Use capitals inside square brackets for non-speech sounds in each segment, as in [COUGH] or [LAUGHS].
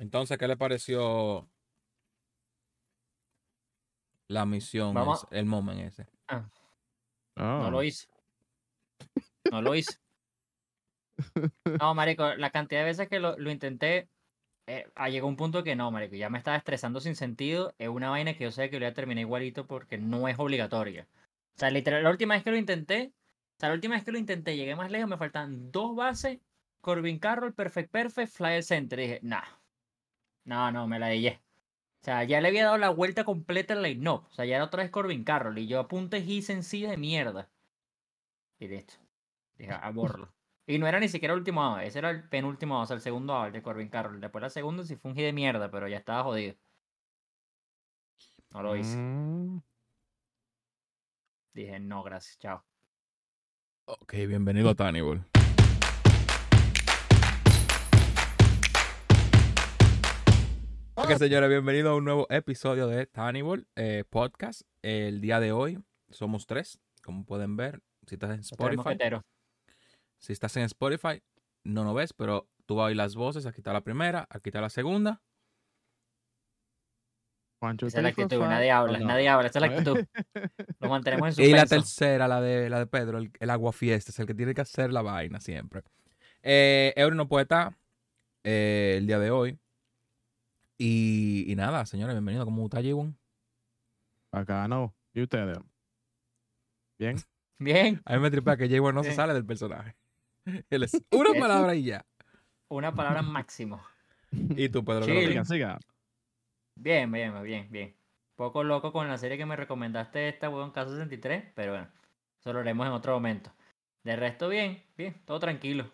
Entonces, ¿qué le pareció la misión, Vamos- el moment ese? No Oh. lo hice. No lo hice. No, marico, la cantidad de veces que lo, lo intenté, eh, ah, llegó un punto que no, marico, ya me estaba estresando sin sentido. Es una vaina que yo sé que lo voy a terminar igualito porque no es obligatoria. O sea, literal, la última vez que lo intenté, o sea, la última vez que lo intenté, llegué más lejos, me faltan dos bases, Corbin Carroll, Perfect Perfect, Flyer Center. Y dije, nah, no, no, me la dejé. O sea, ya le había dado la vuelta completa al line up. O sea, ya era otra vez Corbin Carroll. Y yo apuntes y sencillo de mierda. Y listo. Dije, a borrarlo. Y no era ni siquiera el último ese era el penúltimo o sea, el segundo out de Corbin Carroll. Después la segunda sí fue un hit de mierda, pero ya estaba jodido. No lo hice. Mm, Dije, no, gracias, chao. Ok, bienvenido a Tannibal. Ok, señores, bienvenido a un nuevo episodio de Tannibal eh, Podcast. El día de hoy somos tres, como pueden ver. Si estás en Spotify, si estás en Spotify, no lo ves, pero tú vas a oír las voces. Aquí está la primera, aquí está la segunda. one, two, Esa es la actitud, nadie habla, no. nadie habla, esa es la ver. actitud. Lo [LAUGHS] mantenemos en Y la tercera, la de, la de Pedro, el, el aguafiesta, es el que tiene que hacer la vaina siempre. Eh, Eury no puede estar eh, el día de hoy. Y, y nada, señores, bienvenido. ¿Cómo está, Jiwon? Acá no. ¿Y ustedes? Bien. [LAUGHS] Bien, A mí me tripea que Jiwon no se sale del personaje. [LAUGHS] Él es una palabra y ya. una palabra máximo. [LAUGHS] Y tú, Pedro. ¿qué Chill. lo Siga, que- siga. Bien, bien, bien, bien. Poco loco con la serie que me recomendaste esta, weón, Caso 63, pero bueno, eso lo haremos en otro momento. De resto, bien, bien, todo tranquilo.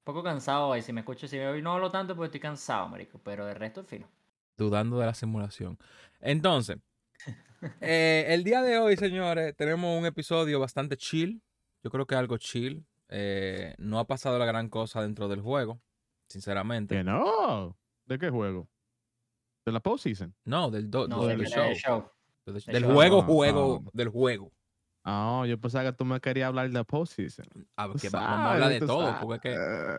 Un poco cansado hoy, si me escucho, si hoy no hablo tanto porque estoy cansado, marico, pero de resto, fino. Dudando de la simulación. Entonces, [LAUGHS] eh, el día de hoy, señores, tenemos un episodio bastante chill. Yo creo que algo chill. Eh, no ha pasado la gran cosa dentro del juego, sinceramente. Que no. ¿De qué juego? ¿De la postseason? No, del, do- No, del del show. show. Del, Del del show. juego, Ah, juego, ah. del juego. Ah, yo pensaba que tú me querías hablar de postseason. Ah, Tú porque va- vamos a sabes, hablar de todo, sabes. porque es que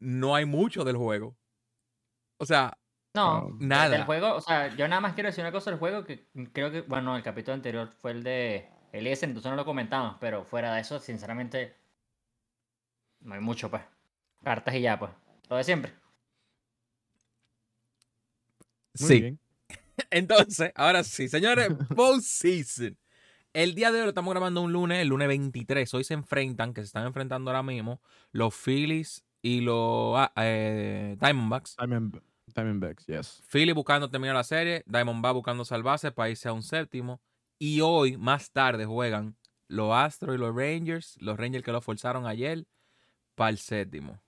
no hay mucho del juego. O sea, No, Oh. del nada. juego, o sea, yo nada más quiero decir una cosa del juego que creo que, bueno, el capítulo anterior fue el de Eliezer, entonces no lo comentamos, pero fuera de eso, sinceramente, no hay mucho, pues. Cartas y ya, pues. Lo de siempre. muy sí. bien. [LAUGHS] Entonces, ahora sí, señores, [LAUGHS] postseason. El día de hoy lo estamos grabando un lunes, el lunes 23. Hoy se enfrentan, que se están enfrentando ahora mismo, los Phillies y los ah, eh, Diamondbacks. Diamond, Diamondbacks, yes. Philly buscando terminar la serie, Diamondback buscando salvarse para irse a un séptimo. Y hoy, más tarde, juegan los Astros y los Rangers, los Rangers que lo forzaron ayer, para el séptimo.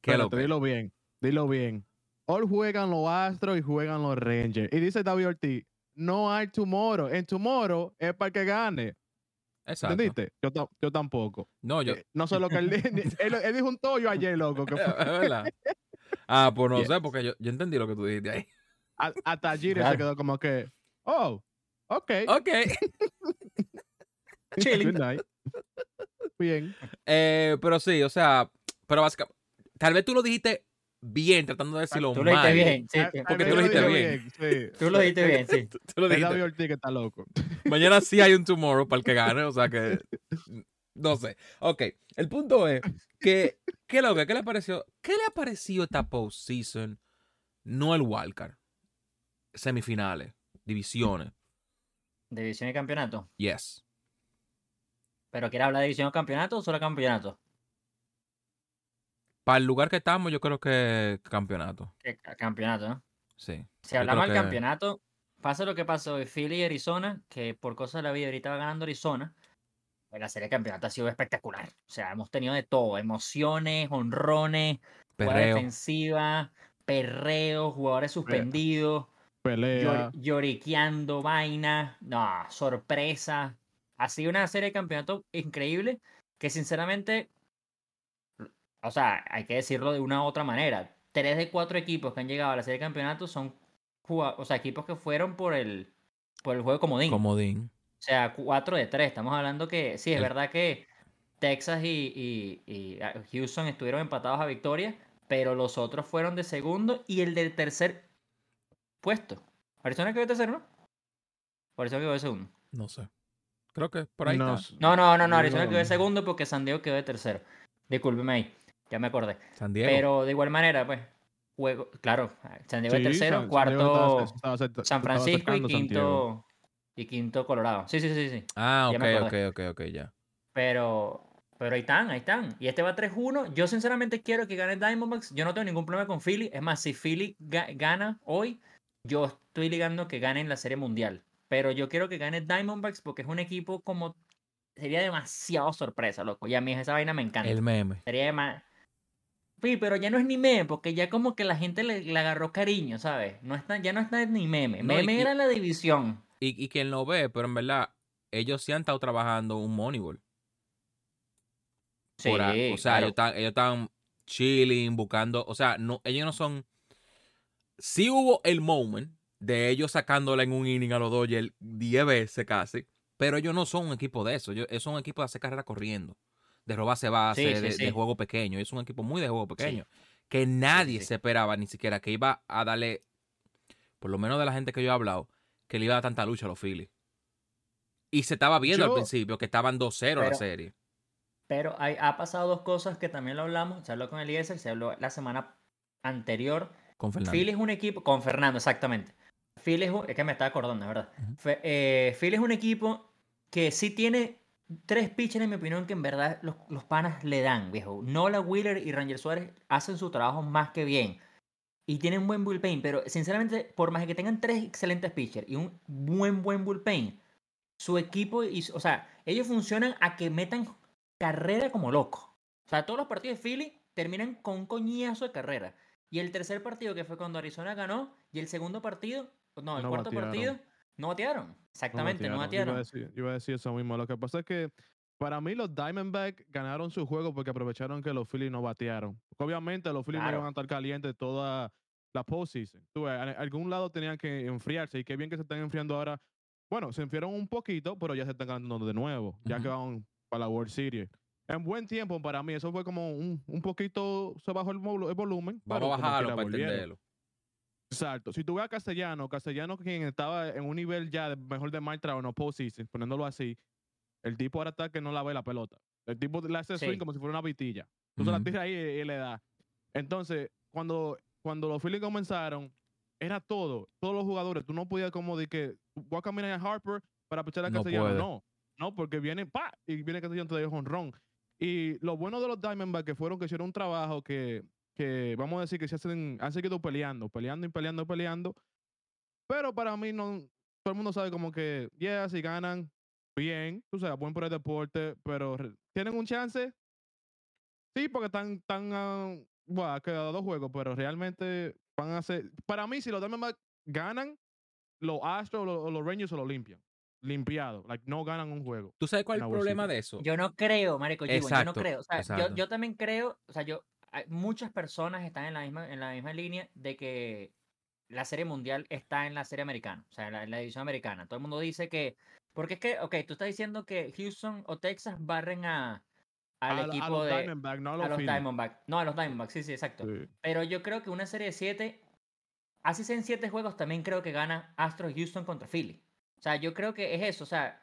¿Qué lo Espérate, que? dilo bien. Dilo bien. Hoy juegan los Astros y juegan los Rangers. Y dice David Ortiz, no hay tomorrow. En tomorrow es para el que gane. Exacto. ¿Entendiste? Yo, yo tampoco. No, yo. Eh, no sé lo que él, él, él dijo un tollo ayer, loco. Que [LAUGHS] fue- verdad. Ah, pues no Yes. sé, porque yo, yo entendí lo que tú dijiste ahí. a- hasta Giri se quedó como que, oh, ok. Ok. [LAUGHS] Chilling. Good night. Bien. Eh, pero sí, o sea, pero básicamente, tal vez tú lo dijiste bien, tratando de decirlo Tú lo dijiste mal. bien, sí, Ah, sí, ah, porque tú lo dijiste bien. sí. tú lo dijiste bien, sí. [LAUGHS] Tú lo dijiste. Ortiz que está loco. [LAUGHS] Mañana sí hay un tomorrow para el que gane, o sea que no sé. Ok, el punto es que ¿qué lo que qué le pareció? ¿Qué le ha parecido esta postseason? No el wildcard. Semifinales, divisiones. División y campeonato. Yes. ¿Pero quieres hablar de división o campeonato o solo campeonato? Para el lugar que estamos, yo creo que campeonato. Campeonato, ¿no? Sí. Si hablamos del que- campeonato, pasa lo que pasó de Philly y Arizona, que por cosas de la vida ahorita va ganando Arizona. pues La serie de campeonato ha sido espectacular. O sea, hemos tenido de todo: emociones, honrones, jugada Perreo. defensiva, perreo, jugadores suspendidos, Pelea. llor- lloriqueando vaina, no, sorpresa. Ha sido una serie de campeonato increíble que sinceramente, o sea, hay que decirlo de una u otra manera. Tres de cuatro equipos que han llegado a la serie de campeonato son o sea, equipos que fueron por el, por el juego comodín. Comodín. O sea, 4 de 3. Estamos hablando que, sí, es El- verdad que Texas y, y- y, ah, Houston estuvieron empatados a victoria, pero los otros fueron de segundo y el del tercer puesto. Arizona quedó de tercero, ¿no? O Arizona quedó de segundo. No sé. Creo que por ahí No está. No, no, no, no, Arizona quedó de segundo porque San Diego quedó de tercero. Discúlpeme ahí, ya me acordé. San Diego. Pero de igual manera, pues, juego, claro, San Diego de Sí, tercero, San- San Diego cuarto estaba- estaba acerca- San Francisco y quinto y quinto Colorado. Sí, sí, sí, sí. ah, ok, ok, ok, ok, ya. Pero, pero ahí están, ahí están. Y este va 3-1. Yo sinceramente quiero que gane Diamondbacks. Yo no tengo ningún problema con Philly. Es más, si Philly ga- gana hoy, yo estoy ligando que ganen la Serie Mundial. Pero yo quiero que gane Diamondbacks porque es un equipo como... Sería demasiado sorpresa, loco. Y a mí esa vaina me encanta. El meme. Sería más... Sí, pero ya no es ni meme, porque ya como que la gente le, le agarró cariño, ¿sabes? No está, ya no está ni meme. No, Meme y- era la división. Y, y quien lo ve, pero en verdad, ellos sí han estado trabajando un Moneyball. Sí, Por o sea, claro. ellos están, ellos están chilling, buscando. O sea, no, ellos no son. Sí hubo el moment de ellos sacándola en un inning a los Dodgers 10 veces casi. Pero ellos no son un equipo de eso. Ellos son un equipo de hacer carrera corriendo. De robarse base, Sí, sí, de, de juego pequeño. Es un equipo muy de juego pequeño. Que nadie se esperaba ni siquiera que iba a darle. Por lo menos de la gente que yo he hablado, que le iba a dar tanta lucha a los Phillies. Y se estaba viendo al principio que estaban 2-0 la serie. Pero hay, ha pasado dos cosas que también lo hablamos. Se habló con Eliezer, se habló la semana anterior. Con Fernando. Philly es un equipo, con Fernando, exactamente. Philly es, un- es que me estaba acordando, es verdad. Fe- eh, Philly es un equipo que sí tiene tres pitchers, en mi opinión, que en verdad los, los panas le dan, viejo. Nola Wheeler y Ranger Suárez hacen su trabajo más que bien. Y tienen un buen bullpen, pero sinceramente, por más que tengan tres excelentes pitchers y un buen, buen bullpen, su equipo, y, o sea, ellos funcionan a que metan carrera como loco. O sea, todos los partidos de Philly terminan con un coñazo de carrera. Y el tercer partido, que fue cuando Arizona ganó, y el segundo partido, no, el No cuarto partido, no batearon. Exactamente, no batearon. iba, a decir, yo iba a decir eso mismo. Lo que pasa es que para mí los Diamondbacks ganaron su juego porque aprovecharon que los Phillies no batearon. Porque obviamente los Phillies Claro. no iban a estar calientes toda la postseason. Tú ves, en algún lado tenían que enfriarse y qué bien que se están enfriando ahora. Bueno, se enfriaron un poquito, pero ya se están ganando de nuevo, ya que Ujú. van para la World Series. En buen tiempo para mí, eso fue como un, un poquito, se bajó el, el volumen. Vamos a bajarlo para entenderlo. Exacto. Si tú ves a Castellano, Castellano quien estaba en un nivel ya de mejor de Mike Trout en los postseason, poniéndolo así, el tipo ahora está que no la ve la pelota. El tipo le hace swing Sí. como si fuera una vitilla. Tú se la Ujú. tiras ahí y, y le da. Entonces, cuando, cuando los Phillies comenzaron, era todo. Todos los jugadores. Tú no podías como de que voy a caminar a Harper para pichar a No Castellano. No. No, porque viene, pa, y viene Castellano te dio honrón. Y lo bueno de los Diamondbacks que fueron que hicieron un trabajo que, que vamos a decir que se hacen, han seguido peleando, peleando y peleando y peleando. Pero para mí no, todo el mundo sabe como que, yeah, si ganan, bien, tú sabes, buen por el deporte, pero ¿tienen un chance? Sí, porque están, tan, ah, bueno, ha quedado dos juegos, pero realmente van a ser, para mí si los Diamondbacks ganan, los Astros o los, los Rangers se lo limpian, limpiado, like no ganan un juego. ¿Tú sabes cuál es el problema bolsita. de eso? Yo no creo, Marico, Gibbon, yo no Exacto, creo. O sea, yo, exacto. yo también creo, o sea, yo, muchas personas están en la misma, en la misma línea de que la serie mundial está en la serie americana, o sea, en la, en la división americana. Todo el mundo dice que, porque es que, ok, tú estás diciendo que Houston o Texas barren a, al a, a equipo los de, no a a los, los Phillies. Diamondbacks. No, a los Diamondbacks, sí, sí, exacto. Sí. Pero yo creo que una serie de siete, así sean siete juegos, también creo que gana Astros Houston contra Philly. O sea, yo creo que es eso. O sea,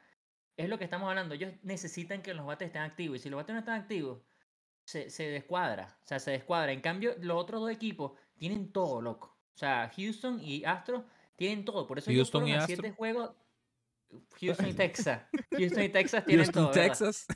es lo que estamos hablando. Ellos necesitan que los bates estén activos. Y si los bates no están activos, se, se descuadra. O sea, se descuadra. En cambio, los otros dos equipos tienen todo, loco. O sea, Houston y Astros tienen todo. Por eso ellos Houston y a siete juegos. Houston y [LAUGHS] Texas. Houston y Texas [LAUGHS] tienen Houston, todo. Texas.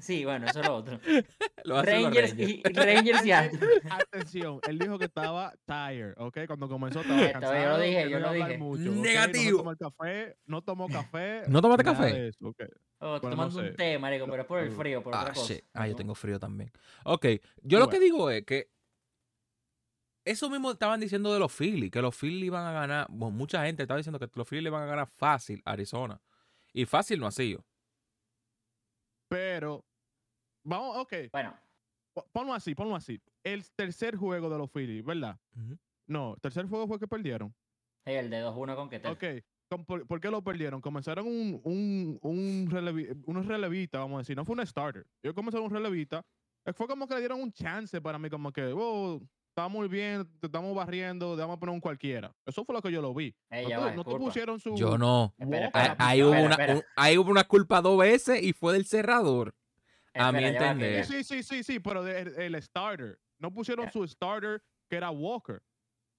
Sí, bueno, eso es lo otro. [LAUGHS] Lo Rangers Rangers. y, Rangers y Astros. [LAUGHS] Atención, él dijo que estaba tired, ¿ok? Cuando comenzó estaba cansado. yo lo dije, yo lo dije. Negativo. No tomó el café, no tomó café. ¿No tomaste café? eso, ok. Oh, Bueno, no tomando sé. un té, marico, pero es por el Uh, frío, por Ah, otra cosa. shit. Ah, yo tengo frío también. Ok, yo lo que digo es que eso mismo estaban diciendo de los Phillies, que los Phillies iban a ganar. bueno, mucha gente estaba diciendo que los Phillies le van a ganar fácil a Arizona. Y fácil no ha sido. Pero, vamos, ok. Bueno, po- Ponlo así, ponlo así. El tercer juego de los Phillies, ¿verdad? Ujú. No, el tercer juego fue que perdieron. hey, el de 2-1 con Ketel. Ok. ¿Con- ¿Por, por qué lo perdieron? Comenzaron un, un, un relevi- unos relevistas, vamos a decir. No fue un starter. Ellos comenzaron un relevista fue como que le dieron un chance para mí, como que, oh, está muy bien, te estamos barriendo, te vamos a poner un cualquiera. Eso fue lo que yo lo vi. Ey, no, te, no te pusieron su. Yo no. Espera, Ahí, espera, hubo una, un- ahí hubo una culpa dos veces y fue del cerrador. A mi entender. Sí, sí, sí, sí, pero de- el, el starter. No pusieron su starter, que era Walker,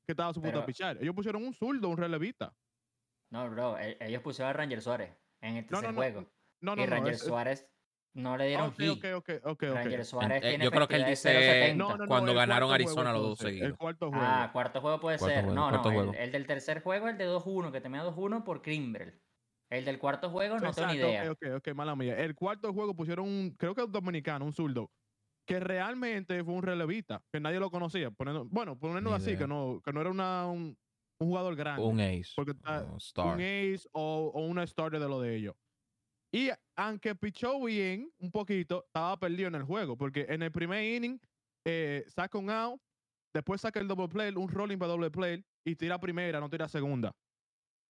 que estaba supuesto a pichar. Ellos pusieron un zurdo, un relevista. No, bro, e- ellos pusieron a Ranger Suárez en el No, tercer no, no, juego. No, no, y no. Ranger es- Suárez no le dieron ok, hit. ok, ok, ok, ok. Ranger Suárez Eh, tiene yo creo que él dice 0.70. No, no, no, Cuando ganaron Arizona los dos seguidos. El cuarto juego. Ah, cuarto juego puede Cuarto ser. juego, no, no, el, del tercer juego es el de 2-1, que termina 2-1 por Kimbrel. El del cuarto juego no tengo ni idea. Ok, ok, ok, mala mía. El cuarto juego pusieron un, creo que un dominicano, un zurdo, que realmente fue un relevista, que nadie lo conocía. Poniendo, bueno, poniéndolo Ni así, idea. que no, que no era una, un, un jugador grande. Un ace. Porque está- un star. un ace o, o una starter de lo de ellos. Y aunque pichó bien un poquito, estaba perdido en el juego, porque en el primer inning eh, saca un out, después saca el double play, un rolling para double play y tira primera, no tira segunda.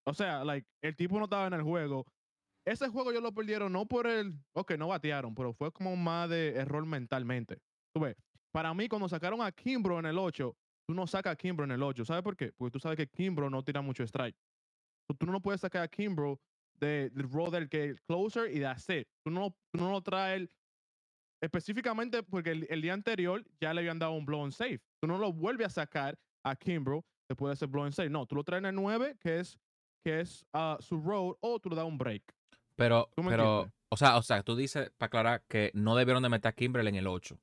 O sea, like, el tipo no estaba en el juego. Ese juego yo lo perdieron no por el, ok, no batearon, pero fue como más de error mentalmente. Tú ves, para mí cuando sacaron a Kimbro en el 8, tú no sacas a Kimbro en el 8. ¿Sabes por qué? Porque tú sabes que Kimbro no tira mucho strike. Tú no puedes sacar a Kimbro de- del rol del que el closer y that's it. Tú no, tú no lo traes específicamente porque el, el día anterior ya le habían dado un blown safe. Tú no lo vuelves a sacar a Kimbro después de ese blown safe. No, tú lo traes en el 9, que es, que es ah, su road, o tú le das un break. Pero, ¿Tú me pero, o sea, o sea, tú dices, para aclarar, que no debieron de meter a Kimbrel en el 8.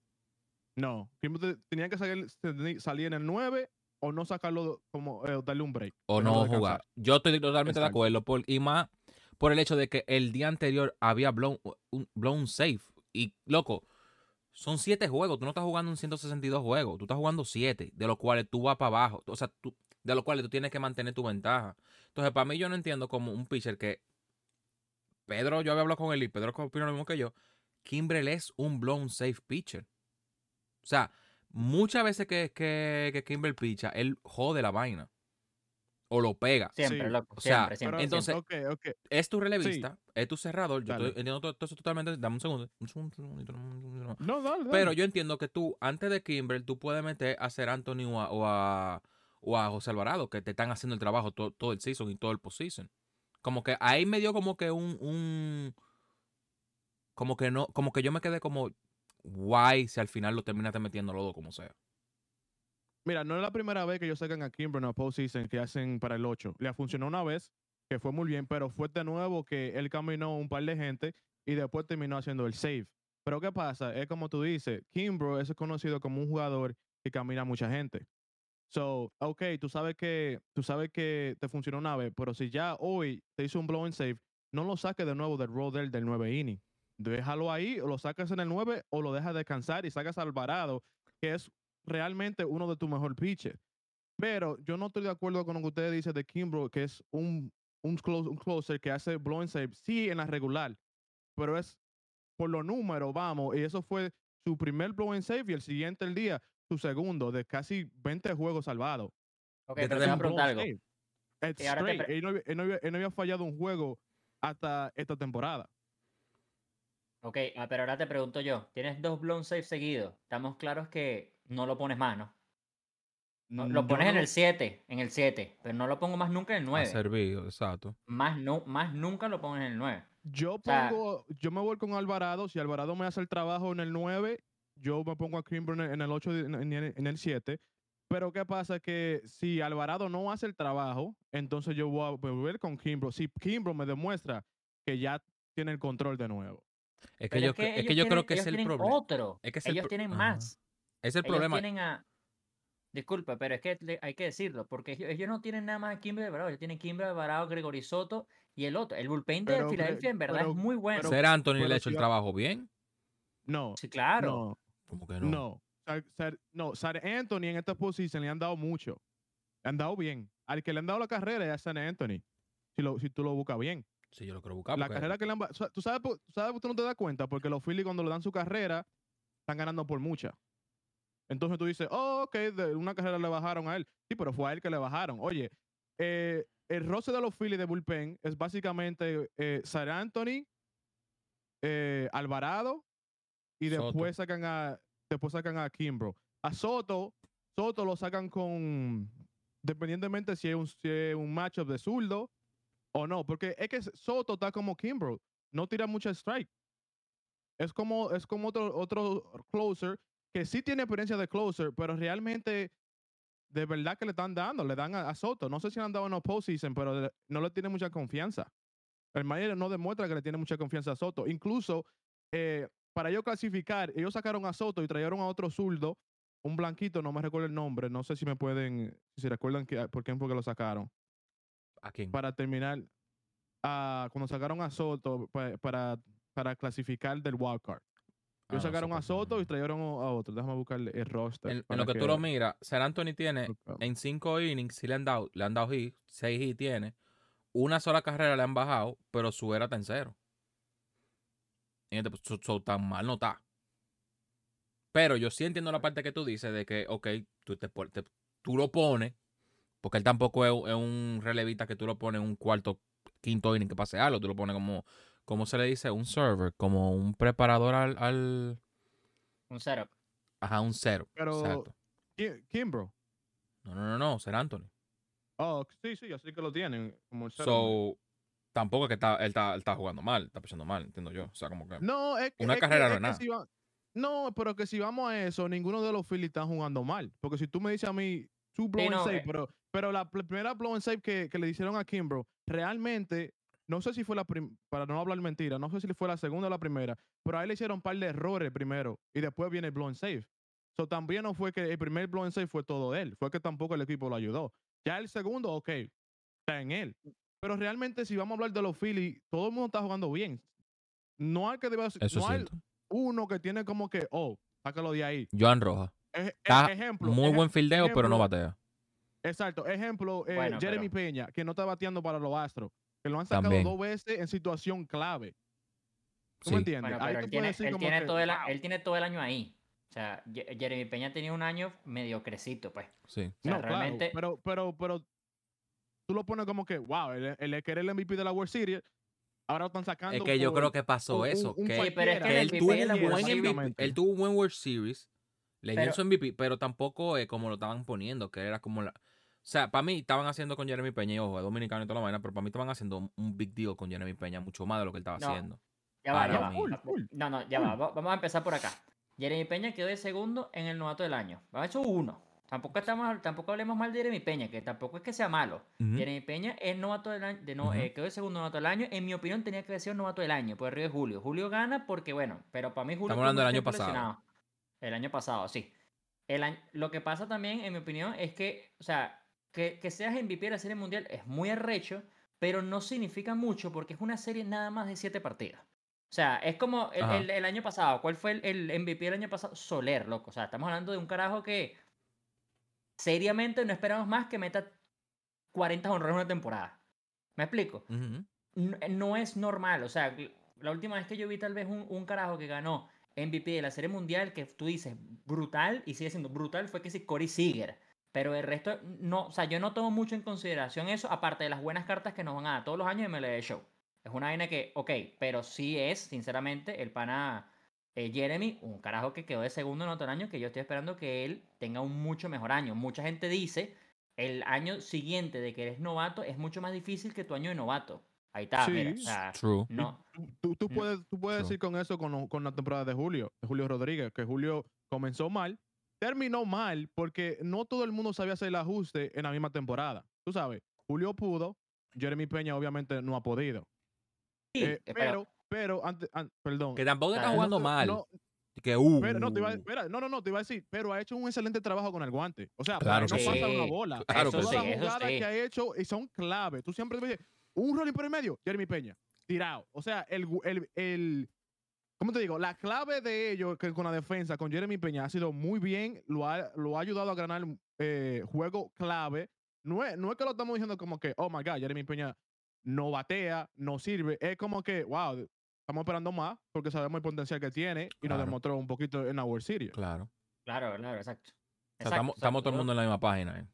No, Kimbro te- tenía que salir, en el 9 o no sacarlo como eh, darle un break. O no jugar. Yo estoy totalmente de acuerdo. Por, y más por el hecho de que el día anterior había blown, un, blown safe. Y, loco, son siete juegos. Tú no estás jugando en 162 juegos. Tú estás jugando siete, de los cuales tú vas para abajo. O sea, tú, de los cuales tú tienes que mantener tu ventaja. Entonces, para mí, yo no entiendo como un pitcher que. Pedro, yo había hablado con él y Pedro opina lo mismo que yo. Kimbrel es un blown safe pitcher. O sea, muchas veces que, que, que Kimbrel picha, él jode la vaina. O lo pega. Siempre, Sí, loco. o sea, siempre, entonces- siempre. ok, ok. es tu relevista, es tu cerrador. Yo entiendo todo, eso totalmente. Dame un segundo. No, dale, dale. Pero yo entiendo que tú, antes de Kimbrel, tú puedes meter a Ser Anthony o a, o a, o a José Alvarado, que te están haciendo el trabajo todo, todo el season y todo el postseason. Como que ahí me dio como que un, un. Como que no. Como que yo me quedé como. Guay si al final lo terminaste metiendo los dos, como sea. Mira, no es la primera vez que ellos sacan a Kimber en la postseason que hacen para el 8. Le funcionó una vez, que fue muy bien, pero fue de nuevo que él caminó un par de gente y después terminó haciendo el save. Pero ¿qué pasa? Es como tú dices, Kimbro es conocido como un jugador que camina mucha gente. So, ok, tú sabes que tú sabes que te funcionó una vez, pero si ya hoy te hizo un blow and save, no lo saques de nuevo del roll del 9 inning. Déjalo ahí, o lo sacas en el 9 o lo dejas descansar y sacas a Alvarado, que es realmente uno de tus mejores pitches. Pero yo no estoy de acuerdo con lo que ustedes dicen de Kimbro, que es un, un, close- un closer que hace blow and save, sí, en la regular, pero es por los números, vamos, y eso fue su primer blow and save y el siguiente el día, su segundo, de casi 20 juegos salvados. Ok, te voy a preguntar algo. Él no había fallado un juego hasta esta temporada. Ok, ah, pero ahora te pregunto yo. Tienes dos blown saves seguidos. Estamos claros que no lo pones más, ¿no? No, Mm, lo yo pones no en el 7, en el 7, pero no lo pongo más nunca en el Ha 9. servido, exacto. Más, no, más nunca lo pones en el 9. Yo sea- pongo, yo me voy con Alvarado. Si Alvarado me hace el trabajo en el 9, yo me pongo a Kimber en el- en el 8, en, en el- en el 7. Pero ¿qué pasa? Que si Alvarado no hace el trabajo, entonces yo voy a volver con Kimbro. Si Kimbro me demuestra que ya tiene el control de nuevo. Es que yo, es que, es yo creo que es ellos el tienen problema. otro. Es que es el ellos pro- tienen Ajá. más. Es el ellos problema. tienen a... Disculpa, pero es que le- hay que decirlo, porque ellos, ellos no tienen nada más a Kimber Alvarado, ellos tienen Kimber Alvarado, Gregory Soto y el otro. El bullpen de Filadelfia en verdad pero- es muy bueno. pero- Ser Anthony le ha hecho si el trabajo bien. No, sí, claro. no, Como que no. no. Sar, Sar- no, Sar Anthony en esta posición le han dado mucho. Le han dado bien. Al que le han dado la carrera es a San Anthony. Si, lo, si tú lo buscas bien. Sí, yo lo quiero buscar. la porque- carrera que le han... o sea, ¿Tú sabes, tú sabes, tú no te das cuenta? Porque los Phillies cuando le dan su carrera, están ganando por mucha. Entonces tú dices, oh, ok, de una carrera le bajaron a él. Sí, pero fue a él que le bajaron. Oye, eh, el roce de los Phillies de bullpen es básicamente eh, Anthony, eh, Alvarado, y Soto. después sacan a después sacan a Kimbro. A Soto, Soto lo sacan con, dependientemente si es un, si es un matchup de zurdo o no, porque es que Soto está como Kimbro, no tira mucho strike. Es como, es como otro, otro closer que sí tiene experiencia de closer, pero realmente de verdad que le están dando, le dan a, Soto. No sé si le han dado en postseason, pero no le tiene mucha confianza. El manager no demuestra que le tiene mucha confianza a Soto. Incluso eh, para ellos clasificar, ellos sacaron a Soto y trajeron a otro zurdo, un blanquito, no me recuerdo el nombre, no sé si me pueden, si recuerdan que, por qué fue que lo sacaron. ¿A quién? Para terminar, ah, cuando sacaron a Soto pa- para, para clasificar del wildcard. Ah, Ellos no sé sacaron a. Soto y trajeron a otro. Déjame buscar el roster. En, lo que, tú lo miras, San Anthony tiene en cinco innings, sí le han dado, le han dado hit, seis hit tiene. Una sola carrera le han bajado, pero su era está en cero. Y este, pues, so- so tan mal no está. Pero yo sí entiendo la parte que tú dices de que, ok, tú, te, pon- te- tú lo pones, porque él tampoco es, un- es un relevista que tú lo pones en un cuarto, quinto inning que pase algo. Tú lo pones como, ¿cómo se le dice? Un server, como un preparador al, al Un setup. ajá, un cero. Pero- Exacto. Kimbro. No, no, no, no, San Anthony. Oh, sí, sí, así que lo tienen. Como el cero. So, tampoco es que está, él, está, él está jugando mal, está pisando mal, entiendo yo. O sea, como que. No, es que, Una es que- carrera no es nada. si va- no, pero que si vamos a eso, ninguno de los Phillies están jugando mal. Porque si tú me dices a mí, two blow and no, save, eh. pero, pero la primera blow and save que, que le hicieron a Kimbro, realmente, no sé si fue la prim- para no hablar mentira, no sé si fue la segunda o la primera, pero ahí le hicieron un par de errores primero y después viene el blow and save. So, también no fue que el primer blow and save fue todo él, fue que tampoco el equipo lo ayudó. Ya el segundo, ok, está en él. Pero realmente, si vamos a hablar de los Phillies, todo el mundo está jugando bien. No hay que es no hay uno que tiene como que, oh, sácalo de ahí. Joan Rojas. Ej- e- Está ejemplo. Muy buen fildeo, pero no batea. Exacto. Ejemplo, eh, Bueno, Jeremy pero- Peña, que no está bateando para los Astros, que lo han sacado También. dos veces en situación clave. ¿Tú Sí. me entiendes? Bueno, Ahí él tiene, él, que, todo el, a- wow. él tiene todo el año ahí. O sea, Jeremy Peña tenía un año medio crecito, pues. Sí. O sea, No, claro, realmente. pero, pero, pero tú lo pones como que, wow, el, el que era el MVP de la World Series, ahora lo están sacando. Es que yo por- creo que pasó un- eso. un que, Sí, pero es cualquiera. que que el él MVP tuvo MVP. Él tuvo un buen World Series. Le dio su MVP, pero tampoco como lo estaban poniendo, que era como la. O sea, para mí estaban haciendo con Jeremy Peña, y ojo, es dominicano y toda la vaina, pero para mí estaban haciendo un- big deal con Jeremy Peña, mucho más de lo que él estaba No. haciendo. Ya va, Para ya va. No, no, ya va. va- Vamos a empezar por acá. Jeremy Peña quedó de segundo en el novato del año. Ha hecho uno. Tampoco, estamos, tampoco hablemos mal de Jeremy Peña, que tampoco es que sea malo. Jeremy Peña es novato del año, de no, Ujú. eh, quedó de segundo novato del año. En mi opinión tenía que haber sido novato del año, por arriba de Julio. Julio gana porque, bueno, pero para mí Julio... Estamos hablando del año pasado. lesionado. El año pasado, sí. El año- lo que pasa también, en mi opinión, es que, o sea, que, que seas MVP de la Serie Mundial es muy arrecho, pero no significa mucho porque es una serie nada más de siete partidas. O sea, es como el, el- el año pasado. ¿Cuál fue el, el MVP del año pasado? Soler, loco. O sea, estamos hablando de un carajo que seriamente no esperamos más que meta 40 honrores en una temporada. ¿Me explico? Ujú. n- no es normal. O sea, la última vez que yo vi tal vez un, un carajo que ganó MVP de la Serie Mundial, que tú dices brutal y sigue siendo brutal, fue que sí, Corey Seager. Pero el resto, no, o sea, yo no tomo mucho en consideración eso, aparte de las buenas cartas que nos van a dar todos los años en MLB Show. Es una vaina que, ok, pero sí es, sinceramente, el pana eh, Jeremy, un carajo que quedó de segundo en otro año, que yo estoy esperando que él tenga un mucho mejor año. Mucha gente dice, el año siguiente de que eres novato es mucho más difícil que tu año de novato. Ahí está, mira, o Sí. sea, True. no. Tú, No. puedes, tú puedes True. decir con eso con, con la temporada de Julio, de Julio Rodríguez, que Julio comenzó mal, terminó mal porque no todo el mundo sabía hacer el ajuste en la misma temporada. Tú sabes, Julio pudo, Jeremy Peña obviamente no ha podido. Sí, Eh, eh, pero, pero, antes, an- perdón. Que tampoco está Claro. jugando no, mal. no, que, uh, pero no, te iba, a- espera, no, no, no, te iba a decir, pero ha hecho un excelente trabajo con el guante. O sea, Claro que no sí. pasa una bola. Claro que Todas sí, las eso jugadas sí. que ha hecho y son clave. Tú siempre dices, un rolling por el medio, Jeremy Peña, tirado. O sea, el, el, el ¿cómo te digo? La clave de ellos que con la defensa, con Jeremy Peña, ha sido muy bien, lo ha, lo ha ayudado a ganar eh, juego clave. No es, no es que lo estamos diciendo como que, oh my God, Jeremy Peña no batea, no sirve. Es como que, wow, estamos esperando más porque sabemos el potencial que tiene y nos demostró un poquito en la World Series. Claro. Claro, claro, exacto. O sea, Exacto, estamos, estamos todo el mundo en la misma página. eh.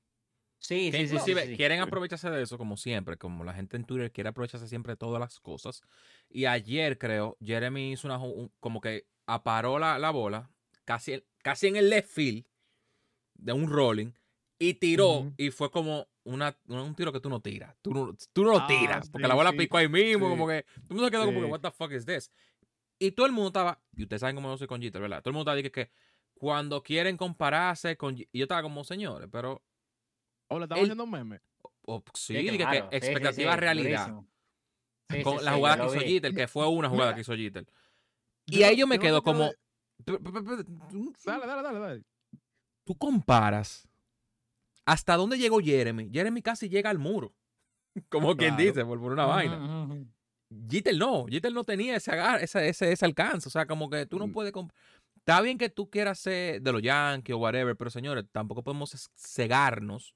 Sí, Que sí, inclusive sí, sí. quieren aprovecharse de eso como siempre, como la gente en Twitter quiere aprovecharse siempre de todas las cosas. Y ayer creo, Jeremy hizo una, un- como que aparó la, la bola, casi, casi en el left field de un rolling y tiró Ujú. y fue como una, un tiro que tú no tiras. Tú no, tú no lo Ah, tiras. porque la bola picó ahí mismo, como que. Todo el mundo se quedó como que, what the fuck is this? Y todo el mundo estaba. Y ustedes saben cómo yo soy con Jeter, ¿verdad? Todo el mundo estaba diciendo que cuando quieren compararse con. Y yo estaba como, señores, pero. O le estamos Él- haciendo un meme. oh, sí, Sí, dije claro, que sí, sí, expectativa sí, realidad. con sí, la jugada que hizo. Jeter, que fue una jugada Mira. que hizo Jeter. Yo Y ahí yo me quedo como. Dale, dale, dale, dale. Tú comparas hasta dónde llegó Jeremy. Jeremy casi llega al muro. [LAUGHS] Como quien dice, por, por una vaina. Jeter no, Jeter no tenía ese, agar- ese, ese, ese alcance. O sea, como que tú no Mm. puedes. Está bien que tú quieras ser de los Yankees o whatever, pero señores, tampoco podemos cegarnos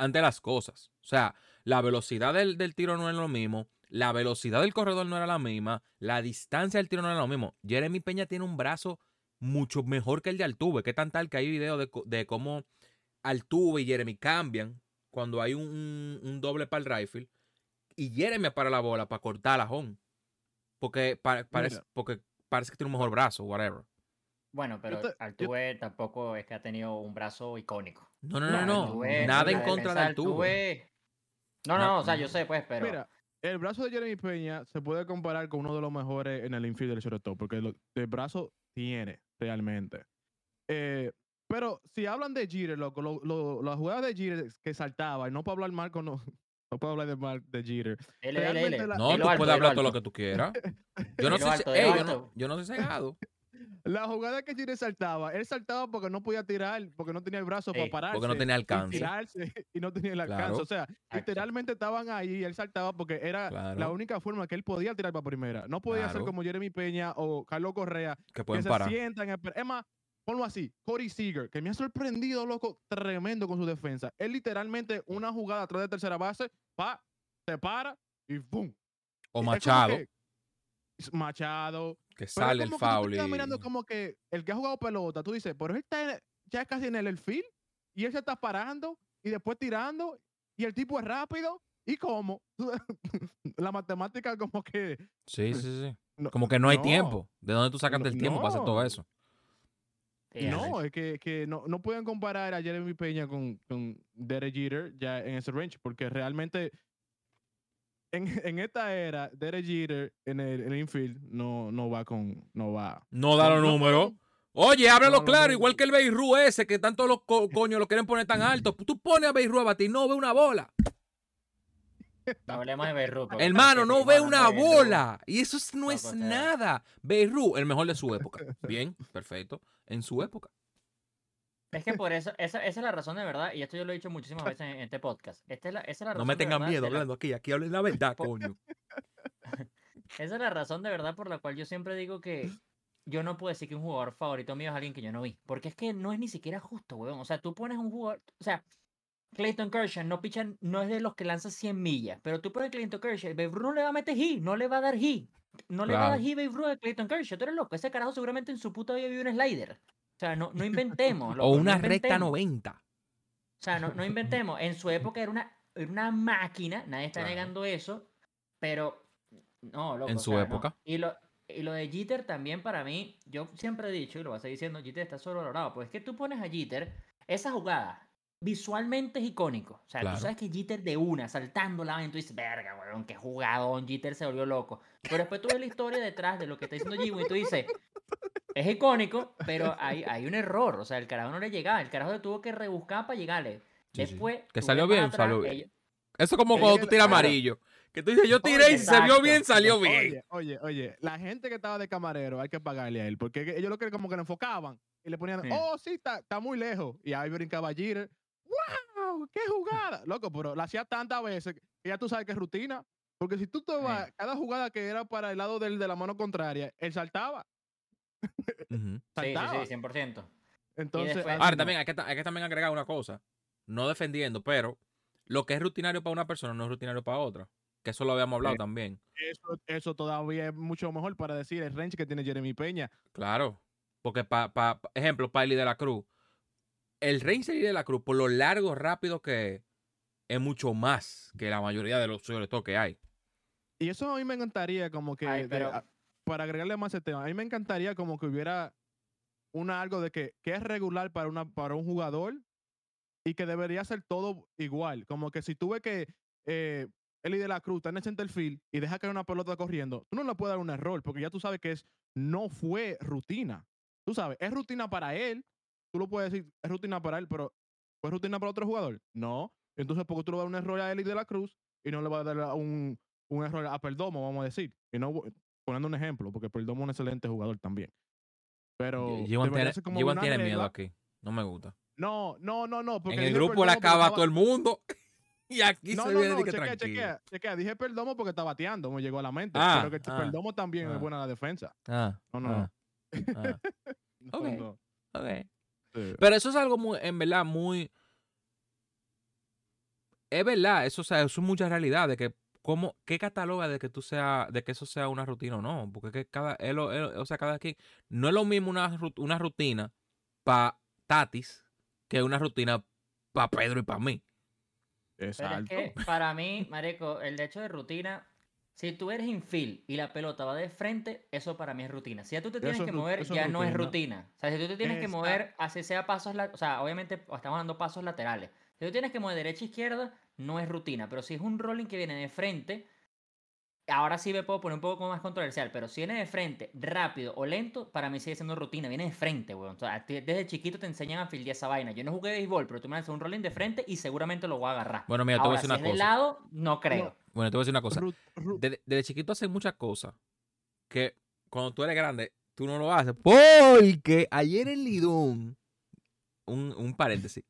ante las cosas. O sea, la velocidad del, del tiro no es lo mismo, la velocidad del corredor no era la misma, la distancia del tiro no era lo mismo. Jeremy Peña tiene un brazo mucho mejor que el de Altuve. Que tan tal que hay videos de, co- de cómo Altuve y Jeremy cambian cuando hay un, un- un doble para el rifle y Jeremy para la bola para cortar la home. Porque, pa- parece, porque parece que tiene un mejor brazo, whatever. Bueno, pero te- yo- Altuve tampoco es que ha tenido un brazo icónico. No, no, No, no, no. Altuve- Nada en contra de Altuve. No, Na- no, o sea, yo sé, pues, pero. Mira, el brazo de Jeremy Peña se puede comparar con uno de los mejores en el infield del shortstop, porque lo, el brazo tiene realmente. Eh, pero si hablan de Jeter, loco, lo, lo- las jugadas de Jeter que saltaba, y no puedo hablar mal con no, [LAUGHS] no puedo hablar de mal de Jeter. L, L, L. la- No, tú alto, puedes hablar todo lo que tú quieras. Yo [LAUGHS] no soy, alto, ey, yo no, alto. yo no soy cegado. [LAUGHS] La jugada que Jeter saltaba, él saltaba porque no podía tirar, porque no tenía el brazo para pararse. Porque no tenía y alcance. tirarse [LAUGHS] y no tenía el alcance. Claro. O sea, literalmente estaban ahí y él saltaba porque era la única forma que él podía tirar para primera. No podía ser Claro. como Jeremy Peña o Carlos Correa, Que que pueden se parar. sientan. esper- Es más, ponlo así, Cody Seager, que me ha sorprendido, loco, tremendo con su defensa. Él literalmente una jugada atrás de tercera base, pa, se para y ¡pum! O Es como Machado, que- Machado. que sale el como foul. y- mirando como que el que ha jugado pelota, tú dices, pero él está ya casi en el, el field y él se está parando y después tirando y el tipo es rápido y cómo [LAUGHS] la matemática como que Sí, sí, sí. no, Como que no hay no, tiempo. ¿De dónde tú sacas No, el tiempo para hacer todo eso? No es que, que no, no pueden comparar a Jeremy Peña con, con Derek Jeter ya en ese range porque realmente en, [LAUGHS] en esta era Derek Jeter en el, en el infield no, no va con no va No da los números. Oye, háblalo No, no, claro, no. igual que el Beirú ese, que tanto los co- coños lo quieren poner tan alto. Tú pones a Beirú a batir, no ve una bola. Hablemos de porque Hermano, no ve una bola. Y eso es- no es sea. nada. Beirú, el mejor de su época. [LAUGHS] Bien, perfecto. En su época. Es que por eso, esa, esa es la razón de verdad, y esto yo lo he dicho muchísimas [LAUGHS] veces en, en este podcast. Esta es la, esa es la No razón me de tengan miedo de la- hablando aquí. Aquí hablen la verdad, coño. [LAUGHS] Esa es la razón de verdad por la cual yo siempre digo que [GASPS] yo no puedo decir que un jugador favorito mío es alguien que yo no vi. Porque es que no es ni siquiera justo, weón. O sea, tú pones un jugador. O sea, Clayton Kershaw no picha, no es de los que lanza 100 millas. Pero tú pones Clayton Kershaw, Babe Ruth no le va a meter hit, no le va a dar hit. No le va a dar hit Babe Ruth a Clayton Kershaw. Tú eres loco. Ese carajo seguramente en su puta vida vive un slider. O sea, no, no inventemos. O loco, no una recta inventemos. 90. O sea, no, no inventemos. En su época era una, era una máquina, nadie está Claro. negando eso, pero no, loco. En o su sea, época. Y lo, y lo de Jeter también para mí, yo siempre he dicho, y lo voy a seguir diciendo, Jeter está sobrevalorado. Pues es que tú pones a Jeter, esa jugada visualmente es icónico. O sea, Claro. tú sabes que Jeter de una, saltando la vaina, y tú dices, verga, weón, qué jugadón, Jeter se volvió loco. Pero después tú ves la historia detrás de lo que está diciendo Jimmy y tú dices, es icónico, pero hay, hay un error. O sea, el carajo no le llegaba. El carajo le tuvo que rebuscar para llegarle. Sí, sí. Después. Que salió bien, atrás, salió bien. ellos- Eso es como cuando tú tiras amarillo. Que tú dices, yo tiré Oye, y si se vio bien, salió bien. Oye, oye, oye, la gente que estaba de camarero hay que pagarle a él, porque ellos lo que como que le enfocaban y le ponían, Sí. oh, sí, está, está muy lejos. Y ahí brincaba Jeter, wow, qué jugada. Loco, pero la hacía tantas veces que ya tú sabes que es rutina. Porque si tú te vas, cada jugada que era para el lado del, de la mano contraria, él saltaba. Ujú. [LAUGHS] Sí, sí, sí, 100%. Entonces, después- Ahora, no. también hay que, hay que también agregar una cosa. No defendiendo, pero lo que es rutinario para una persona no es rutinario para otra. Que eso lo habíamos hablado Sí. también. eso, eso todavía es mucho mejor para decir el range que tiene Jeremy Peña. Claro. Porque, pa, pa- ejemplo, Piley de la Cruz. El Ranger de la Cruz, por lo largo, rápido que es, es mucho más que la mayoría de los sobre todo que hay. Y eso a mí me encantaría como que, Ay, de- pero- a- para agregarle más el tema, a mí me encantaría como que hubiera una algo de que, que es regular para, una, para un jugador y que debería ser todo igual. Como que si tú ves que eh, Eli de la Cruz está en el center field y deja caer una pelota corriendo, tú no le puedes dar un error porque ya tú sabes que es, no fue rutina. Tú sabes, es rutina para él. Tú lo puedes decir, es rutina para él, pero ¿fue rutina para otro jugador? No. Entonces, porque tú le vas a dar un error a Eli de la Cruz y no le vas a dar un, un error a Perdomo, vamos a decir. Y no poniendo un ejemplo, porque Perdomo es un excelente jugador también. Pero debería tiene, miedo aquí. No me gusta. No, no, no, no. Porque En el grupo le acaba estaba- todo el mundo. [LAUGHS] Y aquí No, se no, viene no, que chequea, tranquilo. chequea, chequea. Dije Perdomo porque está bateando, me llegó a la mente. Ah, pero que ah, Perdomo también ah. es buena en la defensa. Ah, No, no, ah, ah. [LAUGHS] No, Ok. no. Ok. Sí. Pero eso es algo muy, en verdad, muy. Es verdad, eso, o sea, eso es mucha realidad de que cómo, qué cataloga de que tú sea, de que eso sea una rutina o no, porque que cada, es- o sea, cada quien, no es lo mismo una, ru- una rutina para Tatis que una rutina para Pedro y para mí. Pero es Exacto. que para mí, Marico, el hecho de rutina, si tú eres infield y la pelota va de frente, eso para mí es rutina. Si ya tú te tienes Eso que mover, ya no es rutina. O sea, si tú te tienes que mover, así sea pasos, o sea, obviamente estamos dando pasos laterales. Si tú tienes que mover derecha e izquierda, no es rutina. Pero si es un rolling que viene de frente, ahora sí me puedo poner un poco más controversial, pero si viene de frente, rápido o lento, para mí sigue siendo rutina. Viene de frente, weón. O sea, desde chiquito te enseñan a fildear esa vaina. Yo no jugué béisbol, pero tú me haces un rolling de frente y seguramente lo voy a agarrar. Bueno, mira, te voy a decir si una es de cosa. lado, no creo. Bueno, te voy a decir una cosa. Ru- ru- Desde, desde chiquito hacen muchas cosas que cuando tú eres grande, tú no lo haces. Porque ayer en Lidón, un, un paréntesis,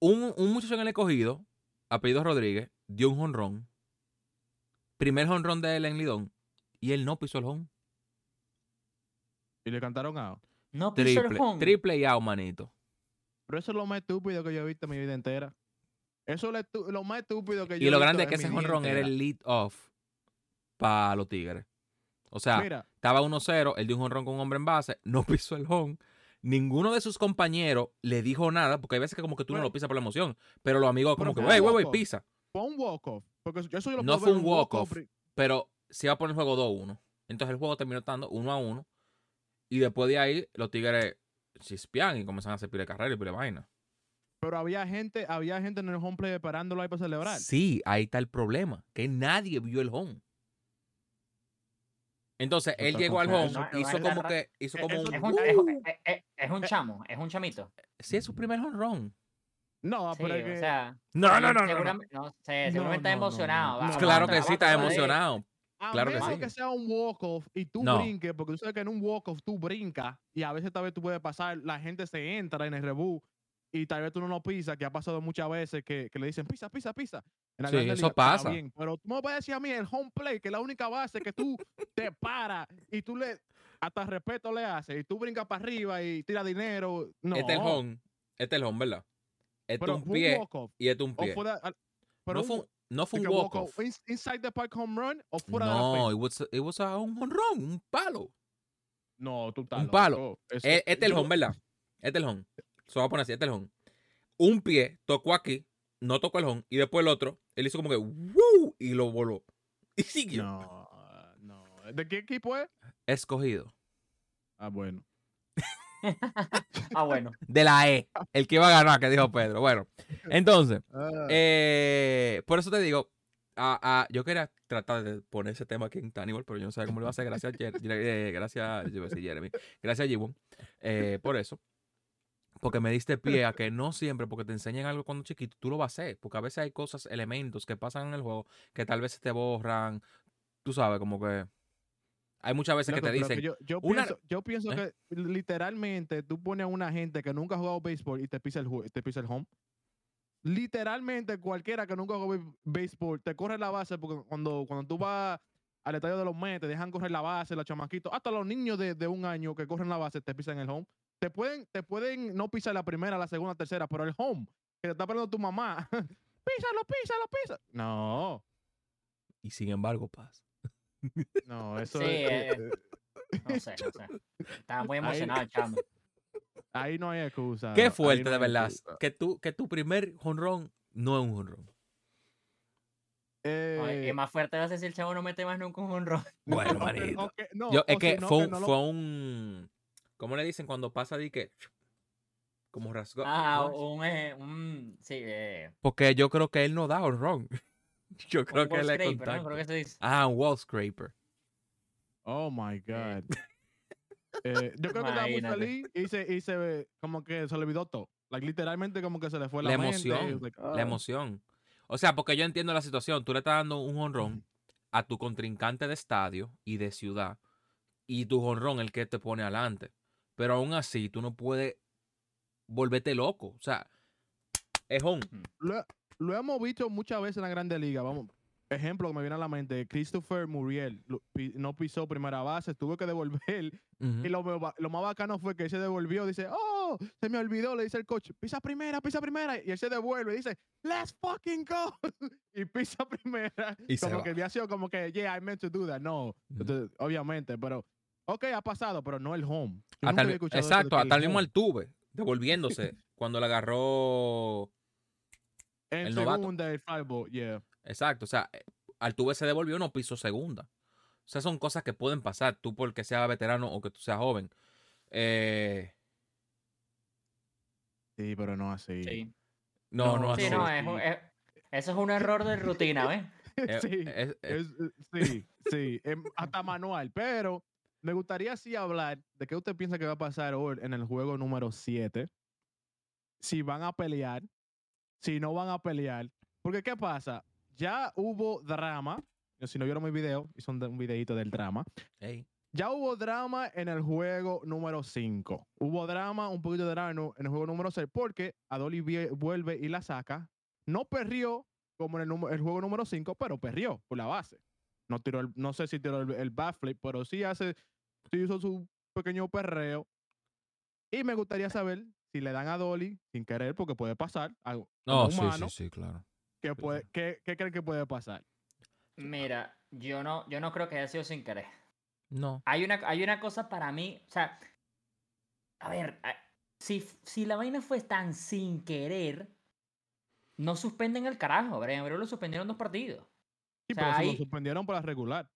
un, un muchacho en el escogido, apellido Rodríguez, dio un jonrón. Primer jonrón de él en Lidón. Y él no pisó el home. Y le cantaron a. No piso el Triple, home. triple y out, manito. Pero eso es lo más estúpido que yo he visto en mi vida entera. Eso es lo, lo más estúpido que yo Y he lo visto grande es que ese vida jonrón era el lead off para los Tigres. O sea, Mira, Estaba 1-0, él dio un jonrón con un hombre en base, no [LAUGHS] pisó el home. Ninguno de sus compañeros le dijo nada, porque hay veces que como que tú no lo pisas por la emoción, pero los amigos como pero que, wey, wey, wey, pisa. fue un walk-off. No fue un walk-off. Pero se iba a poner el juego 2-1. Entonces el juego terminó estando 1-1. Y después de ahí, los Tigres chispean y comienzan a hacer pile carrera y pile de vaina. Pero había gente, había gente en el home play esperándolo ahí para celebrar. Sí, ahí está el problema, que nadie vio el home. Entonces, él llegó al home, hizo como que, hizo como un... Es un, un chamo, es un chamito. Sí, es su primer home run. No, Sí, pero o sea, No, no, no, seguramente, no sé, No, seguramente está emocionado. va, Claro va, que sí, está emocionado. a claro que sí. que sea un walk-off y tú No. brinques, porque tú sabes que en un walk-off tú brincas y a veces tal vez tú puedes pasar, la gente se entra en el rebú y tal vez tú no lo pisas, que ha pasado muchas veces que, que le dicen pisa, pisa, pisa. En la Sí, eso Liga, pasa. bien, pero tú me puedes decir a mí el home play, que es la única base que tú te paras y tú le hasta respeto le haces y tú brincas para arriba y tiras dinero. No, Este es el home. Este es el home, ¿verdad? Este pero es un pie y este es un pie. pero No fue, un- no fue un que walk-off. in- inside the park home run o fuera de la No, it was, it was a- un honrón, un palo. No, tú estás un palo. Eso- Eh, Este es el home, ¿verdad? Este es el home. Se va a poner así, este es el home. Un pie tocó aquí, no tocó el home, y después el otro, él hizo como que ¡Woo! y lo voló. [LAUGHS] Y siguió. No, no. ¿De qué equipo es? Escogido. Ah, bueno. Ah, bueno. [LAUGHS] De la E. El que iba a ganar, que dijo Pedro. Bueno, entonces, Ah, eh, por eso te digo, ah, ah, yo quería tratar de poner ese tema aquí en Tannibal, pero yo no sé cómo lo va a hacer. Gracias, [LAUGHS] Jer- eh, gracias, yo iba a decir Jeremy. Gracias, Jibon, eh, por eso. Porque me diste pie a que no siempre, porque te enseñan algo cuando chiquito, tú lo vas a hacer. Porque a veces hay cosas, elementos que pasan en el juego que tal vez se te borran. Tú sabes, como que. Hay muchas veces que te dicen. yo, yo una- pienso, yo pienso ¿Eh? que literalmente tú pones a una gente que nunca ha jugado béisbol y te pisa el, te pisa el home. Literalmente cualquiera que nunca ha jugado bé- béisbol te corre la base porque cuando, cuando tú vas al estadio de los Mets te dejan correr la base, los chamaquitos, hasta los niños de, de un año que corren la base te pisan el home. Te pueden, te pueden no pisar la primera, la segunda, tercera, pero el home que te está esperando tu mamá, [LAUGHS] písalo, písalo, písalo. No, Y sin embargo, pasa. No, [LAUGHS] eso Sí, es- eh, No sé, no sé. Estaba muy Ahí- emocionado el chamo. ahí no hay excusa. Qué ahí fuerte, no de verdad. excusa. Que, tú, que tu primer jonrón no es un jonrón. Eh, y más fuerte va a ser si el chavo no mete más nunca un honrón. [LAUGHS] Bueno, no, [LAUGHS] manito. no, que- no, Yo, es que fue, que un, no lo- fue un. ¿Cómo le dicen cuando pasa de que como rasgó? Ah, un, eh, un sí, eh, Porque yo creo que él no da honrón. [LAUGHS] Yo creo un que ¿no? contacto. Creo que se dice. Ah, un wall scraper. Oh my [LAUGHS] God. Eh, yo creo que estaba muy feliz y se, y se ve como que se le olvidó todo. Like, literalmente como que se le fue la, La mente, emoción, was like, La "Ah". emoción. O sea, porque yo entiendo la situación. Tú le estás dando un honrón a tu contrincante de estadio y de ciudad. Y tu honrón el que te pone adelante. Pero aún así, tú no puedes volverte loco. O sea, es un. Lo, hemos visto muchas veces en la Grande Liga. Vamos, ejemplo que me viene a la mente, Christopher Muriel no pisó primera base, tuvo que devolver. Ujú. Y lo, más bacano fue que él se devolvió, dice, oh, se me olvidó, le dice el coach, pisa primera, pisa primera. Y él se devuelve y dice, let's fucking go. [LAUGHS] y pisa primera. Y como que había sido como que, yeah, I meant to do that. No, entonces, obviamente, pero, ok, ha pasado, pero no el home. Yo Hasta el- exacto, hasta el mismo. Altuve, devolviéndose cuando le agarró. En el novato. segunda, el fly ball, yeah. Exacto, o sea, eh, Altuve se devolvió, no pisó segunda. O sea, son cosas que pueden pasar, tú porque seas veterano o que tú seas joven. Eh, Sí, pero no así. Sí, no, no, No, sí, así. no, es, un- es- eso es un error de rutina, ¿ves? [LAUGHS] Eh, sí. es- es- Es- sí, sí, em, hasta manual, pero me gustaría sí hablar de qué usted piensa que va a pasar hoy en el juego número 7. Si van a pelear, si no van a pelear. Porque, ¿qué pasa? Ya hubo drama. Si no vieron mi video, hice un, un videito del drama. Ya hubo drama en el juego número 5. Hubo drama, un poquito de drama en, el juego número 6, porque Adoli vuelve y la saca. No perrió como en el, el juego número 5, pero perrió por la base. No, tiró el- no sé si tiró el, el bat flip, pero sí, hace, sí hizo su pequeño perreo. Y me gustaría saber si le dan a Dolly sin querer, porque puede pasar. Algo, No, sí, humano, sí, sí, claro. ¿qué, puede, qué, qué creen que puede pasar? Mira, yo no, yo no creo que haya sido sin querer. No. Hay una, hay una cosa para mí, o sea, a ver, si, si la vaina fue tan sin querer, no suspenden el carajo. Brian Abreu lo suspendieron dos partidos. Sí, O sea, pero se lo suspendieron por la regular.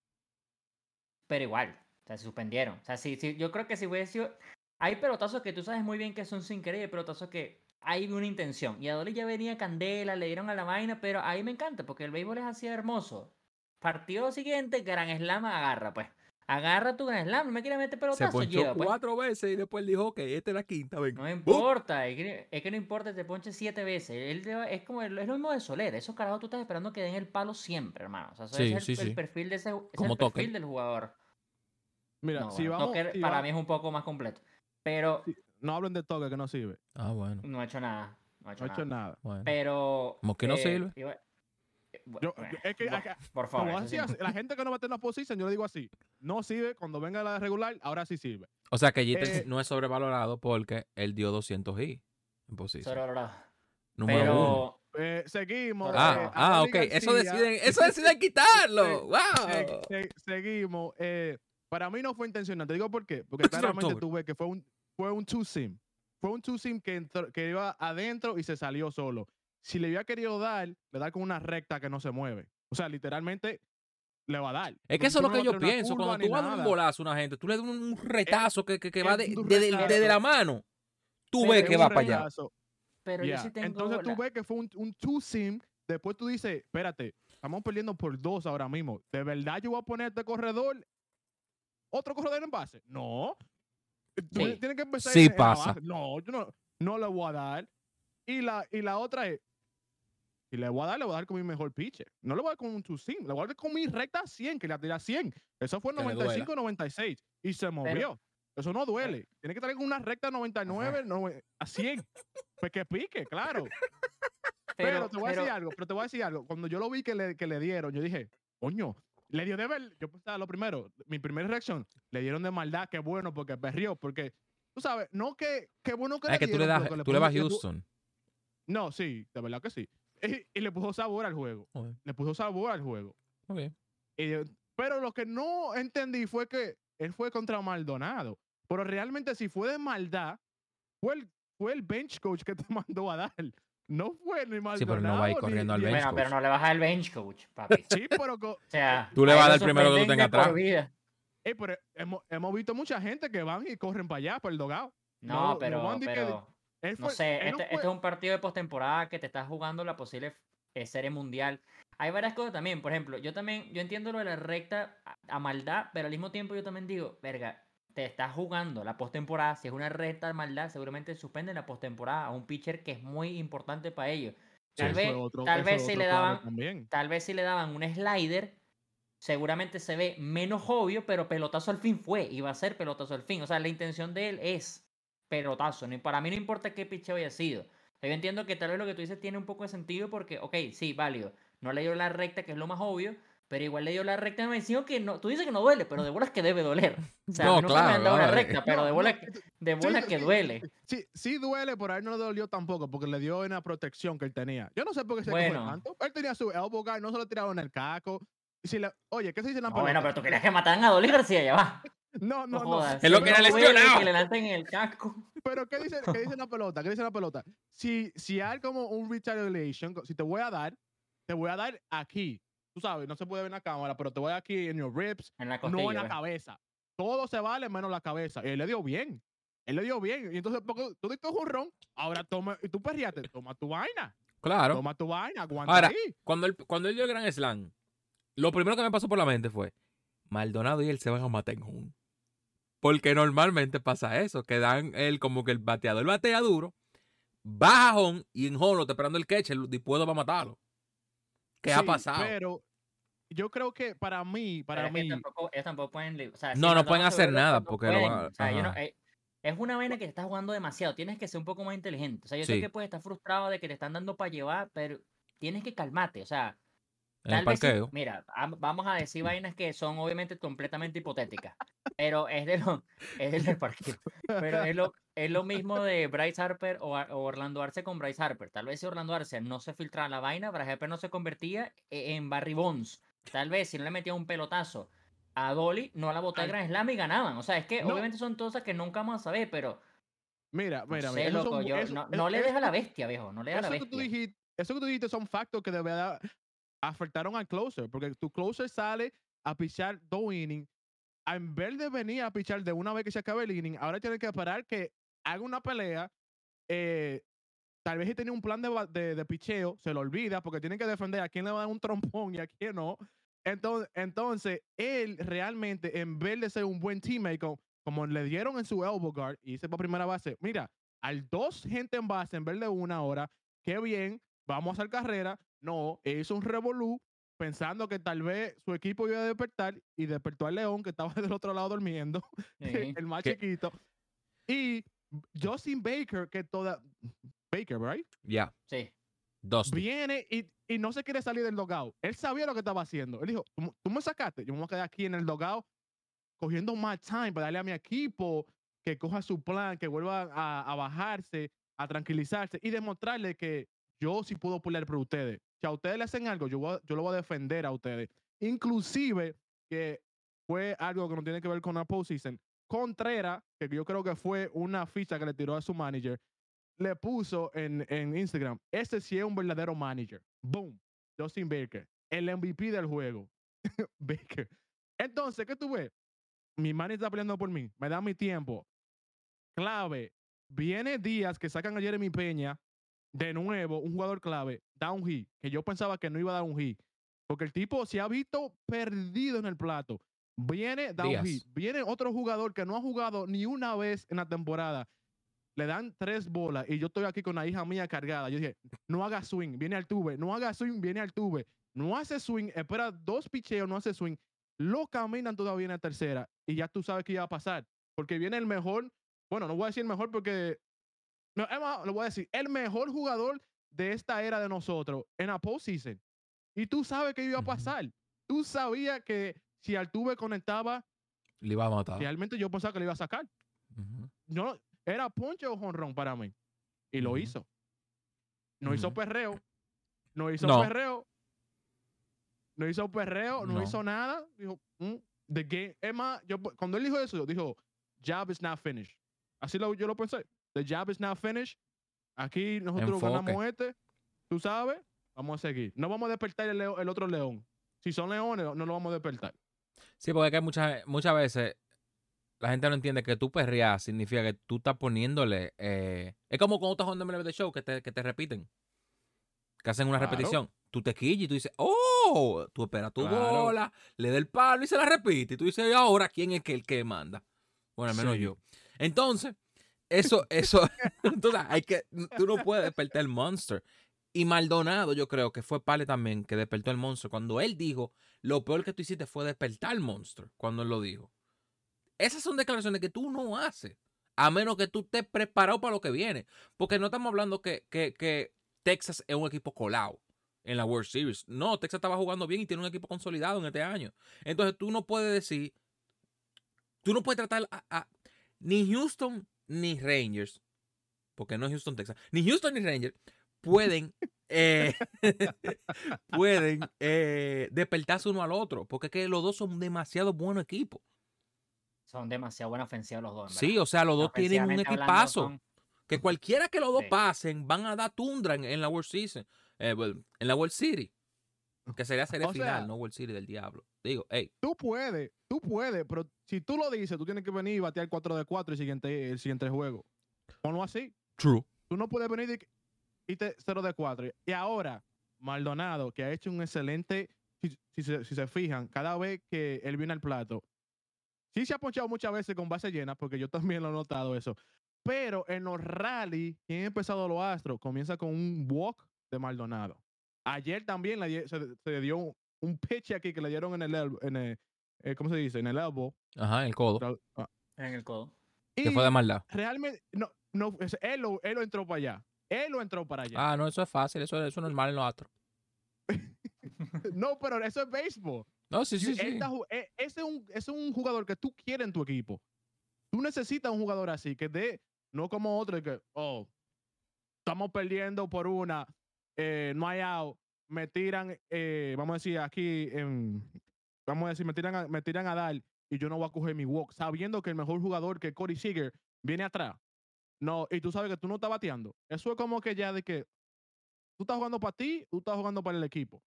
Pero igual, o sea, se suspendieron. O sea, sí, sí, yo creo que si hubiese sido. Hay pelotazos que tú sabes muy bien que son sin querer, hay pelotazos que hay una intención. Y a Dolly ya venía candela, le dieron a la vaina, pero ahí me encanta porque el béisbol es así de hermoso. Partido siguiente, Gran Slam agarra, pues. Agarra tu Gran Slam, no me quieres meter Se pelotazo, ponchó lleva, pues. cuatro veces y después dijo, ok, esta es la quinta, venga. No importa, es que, es que no importa, te ponche siete veces. Él te va- es como el- es lo mismo de Soler. Esos carajos tú estás esperando que den el palo siempre, hermano. O sea, eso Sí, es el, sí, el sí. perfil de ese es Como el perfil del jugador. Mira, No, si bueno, vamos, si para va- mí es un poco más completo. Pero Sí. no hablen de toque que no sirve. Ah, bueno, no ha hecho nada. No ha hecho, No he hecho nada. nada. bueno. Pero. Como que no eh, sirve. iba- eh, bu- Yo- bueno, yo- es que bu- acá- por favor. así, sí la gente que no va a tener la posición, yo le digo así. No sirve cuando venga la regular, ahora sí sirve. O sea que Jeter eh, no es sobrevalorado porque él dio 200 y en posición. sobrevalorado. Número uno. Pero. Eh, seguimos. Ah, eh, ah, ok. Eso deciden, eso deciden quitarlo. ¡Wow! se- seguimos. eh, para mí no fue intencional. Te digo por qué. Porque claramente tú ves que fue un, fue un two-sim. Fue un two-sim que, entró- que iba adentro y se salió solo. Si le hubiera querido dar, le da con una recta que no se mueve. O sea, literalmente le va a dar. Es que Porque eso es lo no que yo pienso. Cuando tú vas a un bolazo a una gente, tú le das un, retazo que, que, que va de, es un de- de- de- la mano. Tú ves es que va para allá. Pero yo Ya, sí tengo. Entonces tú ves que fue un, un two sim. Después tú dices, espérate, estamos perdiendo por dos ahora mismo. ¿De verdad yo voy a poner este corredor? ¿Otro corredor en base? No. Sí. Tienes que empezar Sí en- la pasa. base. No, yo no, no le voy a dar. Y la, y la otra es, si le voy a dar, le voy a dar con mi mejor pitcher. No le voy a dar con un two sim, le voy a dar con mi recta 100, que le tiré a 100. Eso fue Que le 95-96 y se movió. Eso no duele. Tiene que estar con una recta 99 nove- a 100. Pues que pique, claro. Pero, te voy a decir pero- algo, pero te voy a decir algo. Cuando yo lo vi que le, que le dieron, yo dije, coño, le dio de ver. Yo pensaba lo primero, mi primera reacción, le dieron de maldad, qué bueno, porque perrió, porque tú sabes, no que, qué bueno que Es que tú le, das, tú le vas a Houston. No, sí, de verdad que sí. [LAUGHS] Y, y le puso sabor al juego. Le puso sabor al juego. Y pero lo que no entendí fue que él fue contra Maldonado. Pero realmente si fue de maldad, fue el, fue el bench coach que te [LAUGHS] mandó a dar. No fue ni Maldonado. Sí, pero no va a ir ni- corriendo al bench Bueno, pero coach. no le bajas el bench coach, papi. Sí, pero co- [LAUGHS] O sea. Tú le vas a él dar lo primero que tú tengas atrás. pero hemos, hemos visto mucha gente que van y corren para allá, para el dogado. No, No, no pero, pero no sé, no este, fue- este es un partido de postemporada que te estás jugando la posible eh, serie mundial. Hay varias cosas también, por ejemplo, yo también, yo entiendo lo de la recta a, a maldad, pero al mismo tiempo yo también digo, verga, te estás jugando la postemporada, si es una recta de maldad, seguramente suspenden la postemporada a un pitcher que es muy importante para ellos. Tal vez, otro- tal vez si le daban, También. tal vez si le daban un slider, seguramente se ve menos obvio, pero pelotazo al fin fue y va a ser pelotazo al fin. O sea, la intención de él es pelotazo. Para mí no importa qué picheo haya sido. Yo entiendo que tal vez lo que tú dices tiene un poco de sentido porque, ok, sí, válido. No le dio la recta, que es lo más obvio, pero igual le dio la recta me encima que no. Tú dices que no duele, pero de bolas que debe doler. O sea, No, nunca me claro, han dado una no, eh. recta, pero de bolas que, de bolas sí, que sí. duele. Sí, sí duele, pero a él no le dolió tampoco porque le dio una protección que él tenía. Yo no sé por qué se Bueno. tanto. Él tenía su elbow guard, no se lo tiraron en el caco. Y si le- oye, ¿qué se dice en la No, bueno, pelota? pero tú querías que mataran a Dolly García, ya va. [LAUGHS] No, No, no. Es lo que era lesionado. Que le lancen el casco. Pero ¿qué dice, qué dice la pelota? ¿Qué dice la pelota? Si, si hay como un retaliation, si te voy a dar, te voy a dar aquí. Tú sabes, no se puede ver en la cámara, pero te voy aquí en your ribs, En la no en la ¿ves? cabeza. Todo se vale menos la cabeza. Y él le dio bien. Él le dio bien. Y entonces, porque tú diste un ron, ahora toma, y tú perriate, toma tu vaina. Claro. Toma tu vaina, aguanta Ahora, ahí. Cuando él, cuando él dio el Gran Slam, lo primero que me pasó por la mente fue, Maldonado y él se van a matar en un. Porque normalmente pasa eso, que dan él como que el bateador batea duro, baja home y en home lo está esperando el catcher dispuesto para matarlo. ¿Qué ha pasado? Pero yo creo que para mí, para Pero es que mí, tampoco, ellos tampoco pueden. O sea, si No, no pueden hacer nada porque lo van a- pueden. O sea, yo no- eh, es una vaina que te estás jugando demasiado. Tienes que ser un poco más inteligente. O sea, yo sé que puedes estar frustrado de que te están dando para llevar, pero tienes que calmarte. O sea, en el tal vez sí- parqueo. mira, am- vamos a decir [LAUGHS] vainas que son obviamente completamente hipotéticas, pero es de lo, [LAUGHS] es del parqueo. Pero es lo, es lo mismo de Bryce Harper o, Orlando Arce con Bryce Harper. Tal vez si Orlando Arce no se filtraba la vaina, Bryce Harper no se convertía e- en Barry Bonds. Tal vez si no le metía un pelotazo a Dolly, no la botaba Grand Slam y ganaban. O sea, es que No. obviamente son cosas que nunca vamos a saber, pero mira, mira, sé, mira. esos loco, son- yo- eso- no, le deja la bestia, viejo, no le deja la Eso que, tú bestia. dijiste, eso que tú dijiste son factos que de verdad afectaron al closer, porque tu closer sale a pichar dos innings, en vez de venir a pichar de una vez que se acabe el inning, ahora tiene que esperar que haga una pelea. eh, tal vez si tenía un plan de, de, picheo, se lo olvida porque tiene que defender a quién le va a dar un trompón y a quién no. Entonces, entonces él realmente, en vez de ser un buen teammate, como, como le dieron en su elbow guard y hice por primera base, mira, al dos gente en base en vez de una hora, qué bien, vamos a hacer carrera. No, hizo un revolú pensando que tal vez su equipo iba a despertar y despertó al León que estaba [LAUGHS] del otro lado durmiendo, [LAUGHS] Sí. el más chiquito. Y Justin Baker, que toda... Baker, right? Ya, Sí. dos. Viene y, y no se quiere salir del logout. Él sabía lo que estaba haciendo. Él dijo, "Tú- tú me sacaste, yo me voy a quedar aquí en el logout cogiendo más time para darle a mi equipo que coja su plan, que vuelva a, a bajarse, a tranquilizarse y demostrarle que yo sí puedo pelear por ustedes. Si a ustedes le hacen algo, yo, lo voy a defender a ustedes. Inclusive que fue algo que no tiene que ver con la postseason. Contreras, que yo creo que fue una ficha que le tiró a su manager, le puso en, Instagram, ese sí es un verdadero manager. Boom. Justin Baker, el MVP del juego. [LAUGHS] Baker. Entonces, ¿qué tú ves? Mi manager está peleando por mí, me da mi tiempo. Clave. Viene Díaz que sacan a Jeremy Peña, de nuevo, un jugador clave, da un hit, que yo pensaba que no iba a dar un hit. Porque el tipo se ha visto perdido en el plato. Viene, da un hit. Viene otro jugador que no ha jugado ni una vez en la temporada le dan tres bolas y yo estoy aquí con la hija mía cargada. Yo dije, no haga swing, viene al tube, no haga swing, viene al tube. No hace swing, espera dos picheos, no hace swing. Lo caminan todavía en la tercera y ya tú sabes qué iba a pasar. Porque viene el mejor, bueno, no voy a decir mejor porque, lo voy a decir, el mejor jugador de esta era de nosotros en la postseason. Y tú sabes qué iba a pasar. Tú sabías que si Altuve conectaba, Le iba a matar. realmente yo pensaba que le iba a sacar no, era ponche o jonrón para mí. Y lo hizo. No hizo perreo. No hizo No. perreo. No hizo perreo, no, No. hizo nada. Dijo, "Mm, the game. Es más, yo, cuando él dijo eso, dijo, job is not finished. Así lo, yo lo pensé. The job is not finished. Aquí nosotros Enfoque. ganamos este. Tú sabes, vamos a seguir. No vamos a despertar el, el otro león. Si son leones, no lo vamos a despertar. Sí, porque es que muchas, muchas veces la gente no entiende que tú perrear significa que tú estás poniéndole. eh, es como cuando estás jugando MLB The Show que te, que te repiten. Que hacen una Claro. repetición. Tú te quillas y tú dices, ¡Oh! Tú esperas tu Claro. bola, le da el palo y se la repite. Y tú dices, ¿y ahora quién es que el que manda? Bueno, al menos Sí. yo. Entonces, eso, eso. [LAUGHS] entonces, hay que. Tú no puedes despertar el monster. Y Maldonado, yo creo que fue Pale también que despertó el monstruo. Cuando él dijo, lo peor que tú hiciste fue despertar el monstruo. Cuando él lo dijo. Esas son declaraciones que tú no haces. A menos que tú estés preparado para lo que viene. Porque no estamos hablando que, que, que Texas es un equipo colado en la World Series. No, Texas estaba jugando bien y tiene un equipo consolidado en este año. Entonces tú no puedes decir. Tú no puedes tratar a- ni Houston ni Rangers. Porque no es Houston, Texas. Ni Houston ni Rangers pueden. [LAUGHS] eh, [LAUGHS] pueden eh, despertarse uno al otro. Porque es que los dos son demasiado buenos equipos. Son demasiado buenas ofensivas los dos. Sí, o sea, los dos tienen un equipazo. son- Que [LAUGHS] cualquiera que los dos Sí. pasen van a dar tundra en, en la World Season. eh, en la World City. Que sería serie O final, sea- no World City del diablo. Digo, hey, Tú puedes, tú puedes, pero si tú lo dices, tú tienes que venir y batear 4 de 4 el siguiente, el siguiente juego. Ponlo así. true. Tú no puedes venir y te 0 de 4. Y ahora, Maldonado, que ha hecho un excelente, si, si se, si se fijan, cada vez que él viene al plato, sí se ha ponchado muchas veces con base llena, porque yo también lo he notado eso. Pero en los rally, quien ha empezado los Astros, comienza con un walk de Maldonado. Ayer también le se, se dio un, un pitch aquí que le dieron en el, en el eh, ¿cómo se dice? En el elbow. Ajá, en el codo. Ah, En el codo. Que fue de maldad. realmente, no, no, es- él, lo, él lo entró para allá. Él lo entró para allá. Ah, no, eso es fácil, eso, eso es normal en los astros. [LAUGHS] No, pero eso es béisbol. No, sí, sí, sí. está e- ese, es un, ese es un jugador que tú quieres en tu equipo. Tú necesitas un jugador así, que dé, no como otro, de que, oh, estamos perdiendo por una, eh, no hay out, me tiran, eh, vamos a decir aquí, vamos a decir, me tiran, a, me tiran a dar y yo no voy a coger mi walk, sabiendo que el mejor jugador que Corey Seager viene atrás. No, y tú sabes que tú no estás bateando. Eso es como que ya de que tú estás jugando para ti, tú estás jugando para el equipo.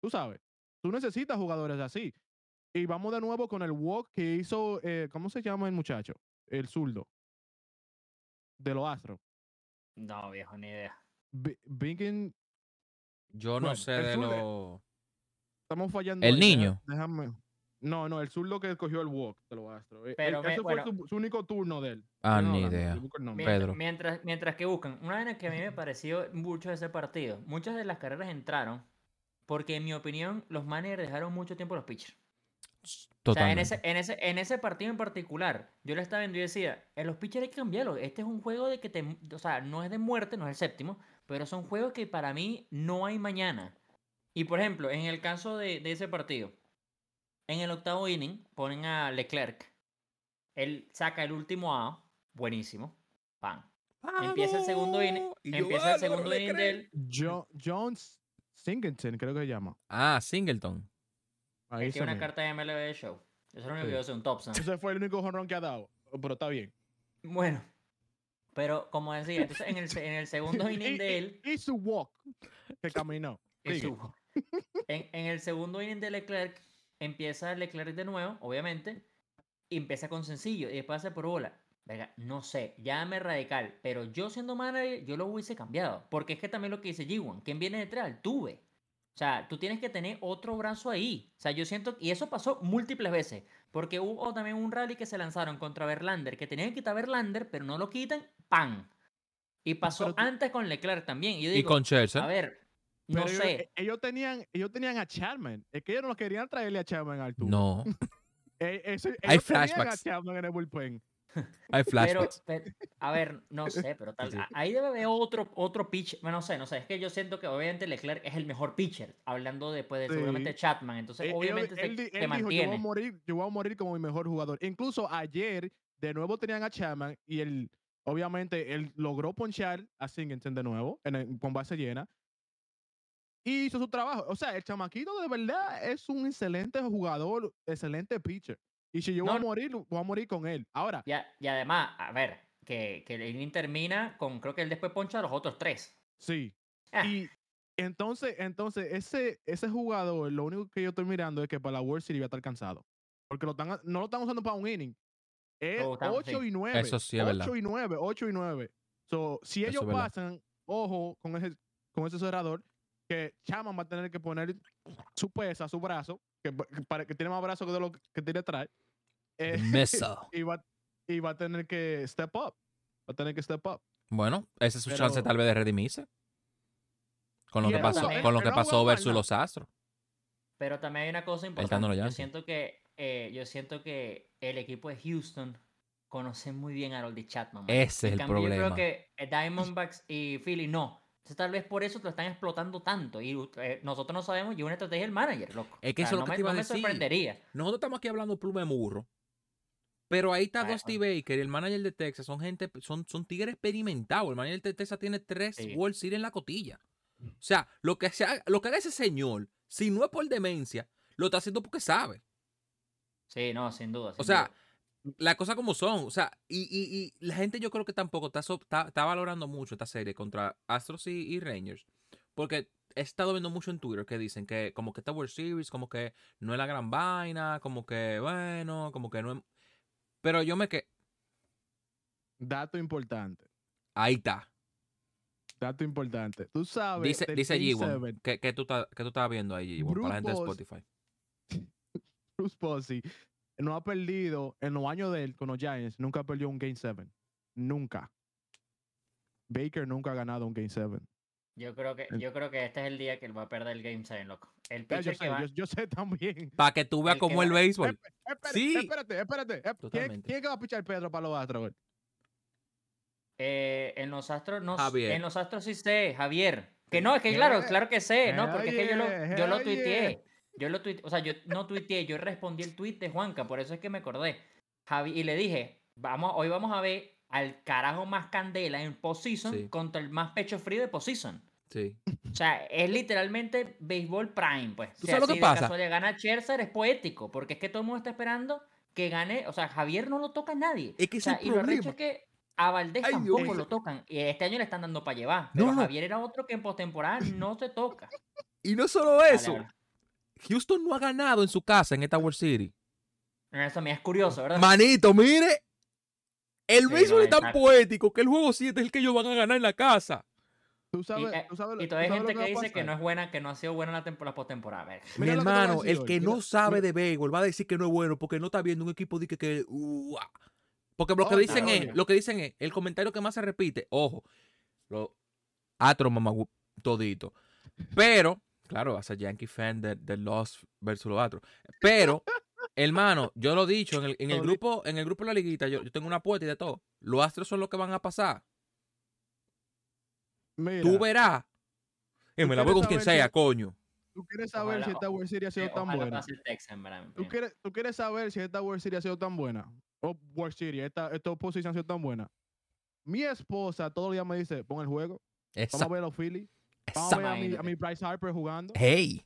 Tú sabes. Tú necesitas jugadores así. Y vamos de nuevo con el walk que hizo, eh, ¿cómo se llama el muchacho? El zurdo. De los Astros. No, viejo, ni idea. Bi- Bingen- Yo no Bueno, sé el de sur de- lo. estamos fallando. ¿El ahí, niño? Déjame. No, no, el zurdo que cogió el walk de los Astros. Eh, Pero eh, me- ese bueno. fue su, su único turno de él. Ah, ni idea. el Pedro. mientras, mientras que buscan, una vaina que a mí me pareció mucho de ese partido, muchas de las carreras entraron porque en mi opinión los managers dejaron mucho tiempo a los pitchers. O sea, en Totalmente. ese, en, ese, en ese partido en particular, yo lo estaba viendo y decía, en los pitchers hay que cambiarlo. Este es un juego de que te... O sea, no es de muerte, no es el séptimo, pero son juegos que para mí no hay mañana. Y por ejemplo, en el caso de, de ese partido, en el octavo inning ponen a Leclerc. Él saca el último A, buenísimo. Pan. Empieza el segundo inning, empieza el "Álvaro segundo inning de Leclerc". él. Jo- Jones Singleton, creo que se llama. Ah, Singleton. Ahí tiene una carta de MLB show. Eso es lo único que Sí. yo sé, un Thompson. Ese fue el único jonrón que ha dado. Pero está bien. Bueno, pero como decía, entonces en el, se- en el segundo [LAUGHS] inning de él, Y su walk que caminó. y en, en el segundo inning de Leclerc, empieza Leclerc de nuevo, obviamente, y empieza con sencillo, y después hace por bola. Venga, no sé, llámame radical, pero yo siendo manager, yo lo hubiese cambiado. Porque es que también lo que dice G1, ¿quién viene detrás? Tuve. O sea, tú tienes que tener otro brazo ahí. O sea, yo siento, y eso pasó múltiples veces. Porque hubo también un rally que se lanzaron contra Verlander, que tenían que quitar a Verlander, pero no lo quitan, ¡pam! Y pasó tú- antes con Leclerc también. Y yo Y digo, con Chelsea. a ver, no Pero sé. e- Ellos, tenían, ellos tenían a Chapman. Es que ellos no querían traerle a Chapman al tour. No. [LAUGHS] Eh, Hay ellos a flashbacks. Chapman en el bullpen. Hay Pero, flashbacks. pero, a ver, no [LAUGHS] sé, pero tal, Sí. ahí debe haber otro, otro pitch, bueno, no sé, no sé, es que yo siento que obviamente Leclerc es el mejor pitcher, hablando después de Sí. seguramente Chapman, entonces Eh, obviamente se, él, se él dijo, yo voy, mantiene. a morir, yo voy a morir como mi mejor jugador. Incluso ayer, de nuevo tenían a Chapman y él, obviamente, él logró ponchar a Singleton de nuevo en el- con base llena. Y hizo su trabajo. O sea, el chamaquito de verdad es un excelente jugador, excelente pitcher. Y si yo voy a morir, voy a morir con él. Ahora, Y, a- y además, a ver, que, que el inning termina con, creo que él después poncha a los otros tres. sí. Ah, Y Entonces, entonces ese, ese jugador, lo único que yo estoy mirando es que para la World Series va a estar cansado. Porque lo están, no lo están usando para un inning. Es están- 8 sí. y 9. Eso sí es verdad. 8 y 9, 8 y 9. So, si Eso ellos verdad. pasan, ojo con ese, con ese cerrador, que Chapman va a tener que poner su pesa, su brazo, que, que para, que tiene más brazo que de lo que tiene atrás. [LAUGHS] eh, Missile. y, va, y va a tener que step up. Va a tener que step up. Bueno, esa es su Pero- chance tal vez de redimirse. Con lo que pasó, también- con lo que pasó versus los Astros. Pero también hay una cosa importante. Yo siento que eh, yo siento que el equipo de Houston conoce muy bien a de Chapman. Ese es el cambio, Yo problema. creo que Diamondbacks y Philly no. Entonces, tal vez por eso te lo están explotando tanto. Y eh, nosotros no sabemos y una estrategia del manager, loco. Es que O eso sea, es lo que me, te iba a no me decir. sorprendería. Nosotros estamos aquí hablando pluma de murro. Pero ahí está Dusty Baker y el manager de Texas. Son gente, son, son tigres experimentados. El manager de Texas tiene tres Sí. World Series en la cotilla. O sea, lo que, se haga- lo que haga ese señor, si no es por demencia, lo está haciendo porque sabe. Sí, no, sin duda. O sea, duda. Las cosas como son. O sea, y, y- y la gente yo creo que tampoco está, está, está valorando mucho esta serie contra Astros y, y Rangers. Porque he estado viendo mucho en Twitter que dicen que como que esta World Series, como que no es la gran vaina, como que bueno, como que no es... Pero yo me que Dato importante. Ahí está. Dato importante. Tú sabes. Dice, dice Game G1. Seven, que, que tú estás que tú estás viendo ahí, G1, para la gente de. Spotify. [LAUGHS] Bruce Posey no ha perdido en los años de él con los Giants, nunca perdió un Game 7. Nunca. Baker nunca ha ganado un Game 7. Yo creo que yo creo que este es el día que él va a perder el Game 7, loco. El yo, sé, que va... yo, yo sé también. Para que tú veas cómo el va- béisbol. Espérate, Sí. espérate, espérate. Eh, ¿Quién, Totalmente. quién que va a pichar Pedro para los Astros? Eh, en los Astros no Javier. en los Astros sí sé, Javier. Que no, es que claro, Eh, claro que sé, ¿no? Porque es que yo lo, yo lo tuiteé. Yo lo tuiteé, o sea, yo no tuiteé, yo respondí el tweet de Juanca, por eso es que me acordé. Javi, y le dije, vamos, hoy vamos a ver al carajo más candela en postseason Sí. contra el más pecho frío de postseason. Sí. O sea, es literalmente béisbol prime, pues. ¿Tú O sea, sabes lo que de pasa? casualidad gana Scherzer es poético, porque es que todo el mundo está esperando que gane, o sea, Javier no lo toca a nadie. Es que O ese sea, es el y lo problema. es que a Valdés Ay, tampoco Dios. lo tocan. Y este año le están dando para llevar. Pero no. Javier era otro que en postemporada no se toca. Y no solo eso. Houston no ha ganado en su casa en esta World Series. Eso a mí es curioso, ¿verdad? Manito, mire. El Sí, béisbol no, es tan exacto. poético que el juego 7 es el que ellos van a ganar en la casa. Tú Y, sabes, eh, tú sabes, y todavía hay gente que, dice que no es buena, que no ha sido buena la, tempo- la postemporada. Mi que hermano, el hoy, que mira- no sabe mira- de béisbol va a decir que no es bueno porque no está viendo un equipo de que, que ua. porque lo que Obvio, dicen es, obvio. lo que dicen es, el comentario que más se repite, ojo, lo atro mamá todito. Pero, claro, vas a Yankee fan de, de Lost versus los Astros. Pero, [LAUGHS] hermano, yo lo he dicho en el, en el grupo, en el grupo de la liguita, yo, yo tengo una apuesta y de todo. Los Astros son los que van a pasar. Mira, Tú verás. Y ¿tú me la voy con quien sea, coño. tú quieres saber Ojalá- si esta World Series ha sido tan buena. ¿Tú quieres, tú quieres saber si esta World Series ha sido tan buena. O World Series, esta, esta oposición ha sido tan buena. Mi esposa todos los días me dice, pon el juego, vamos a ver a los Phillies, vamos a ver a mi, Bryce Harper jugando. Hey.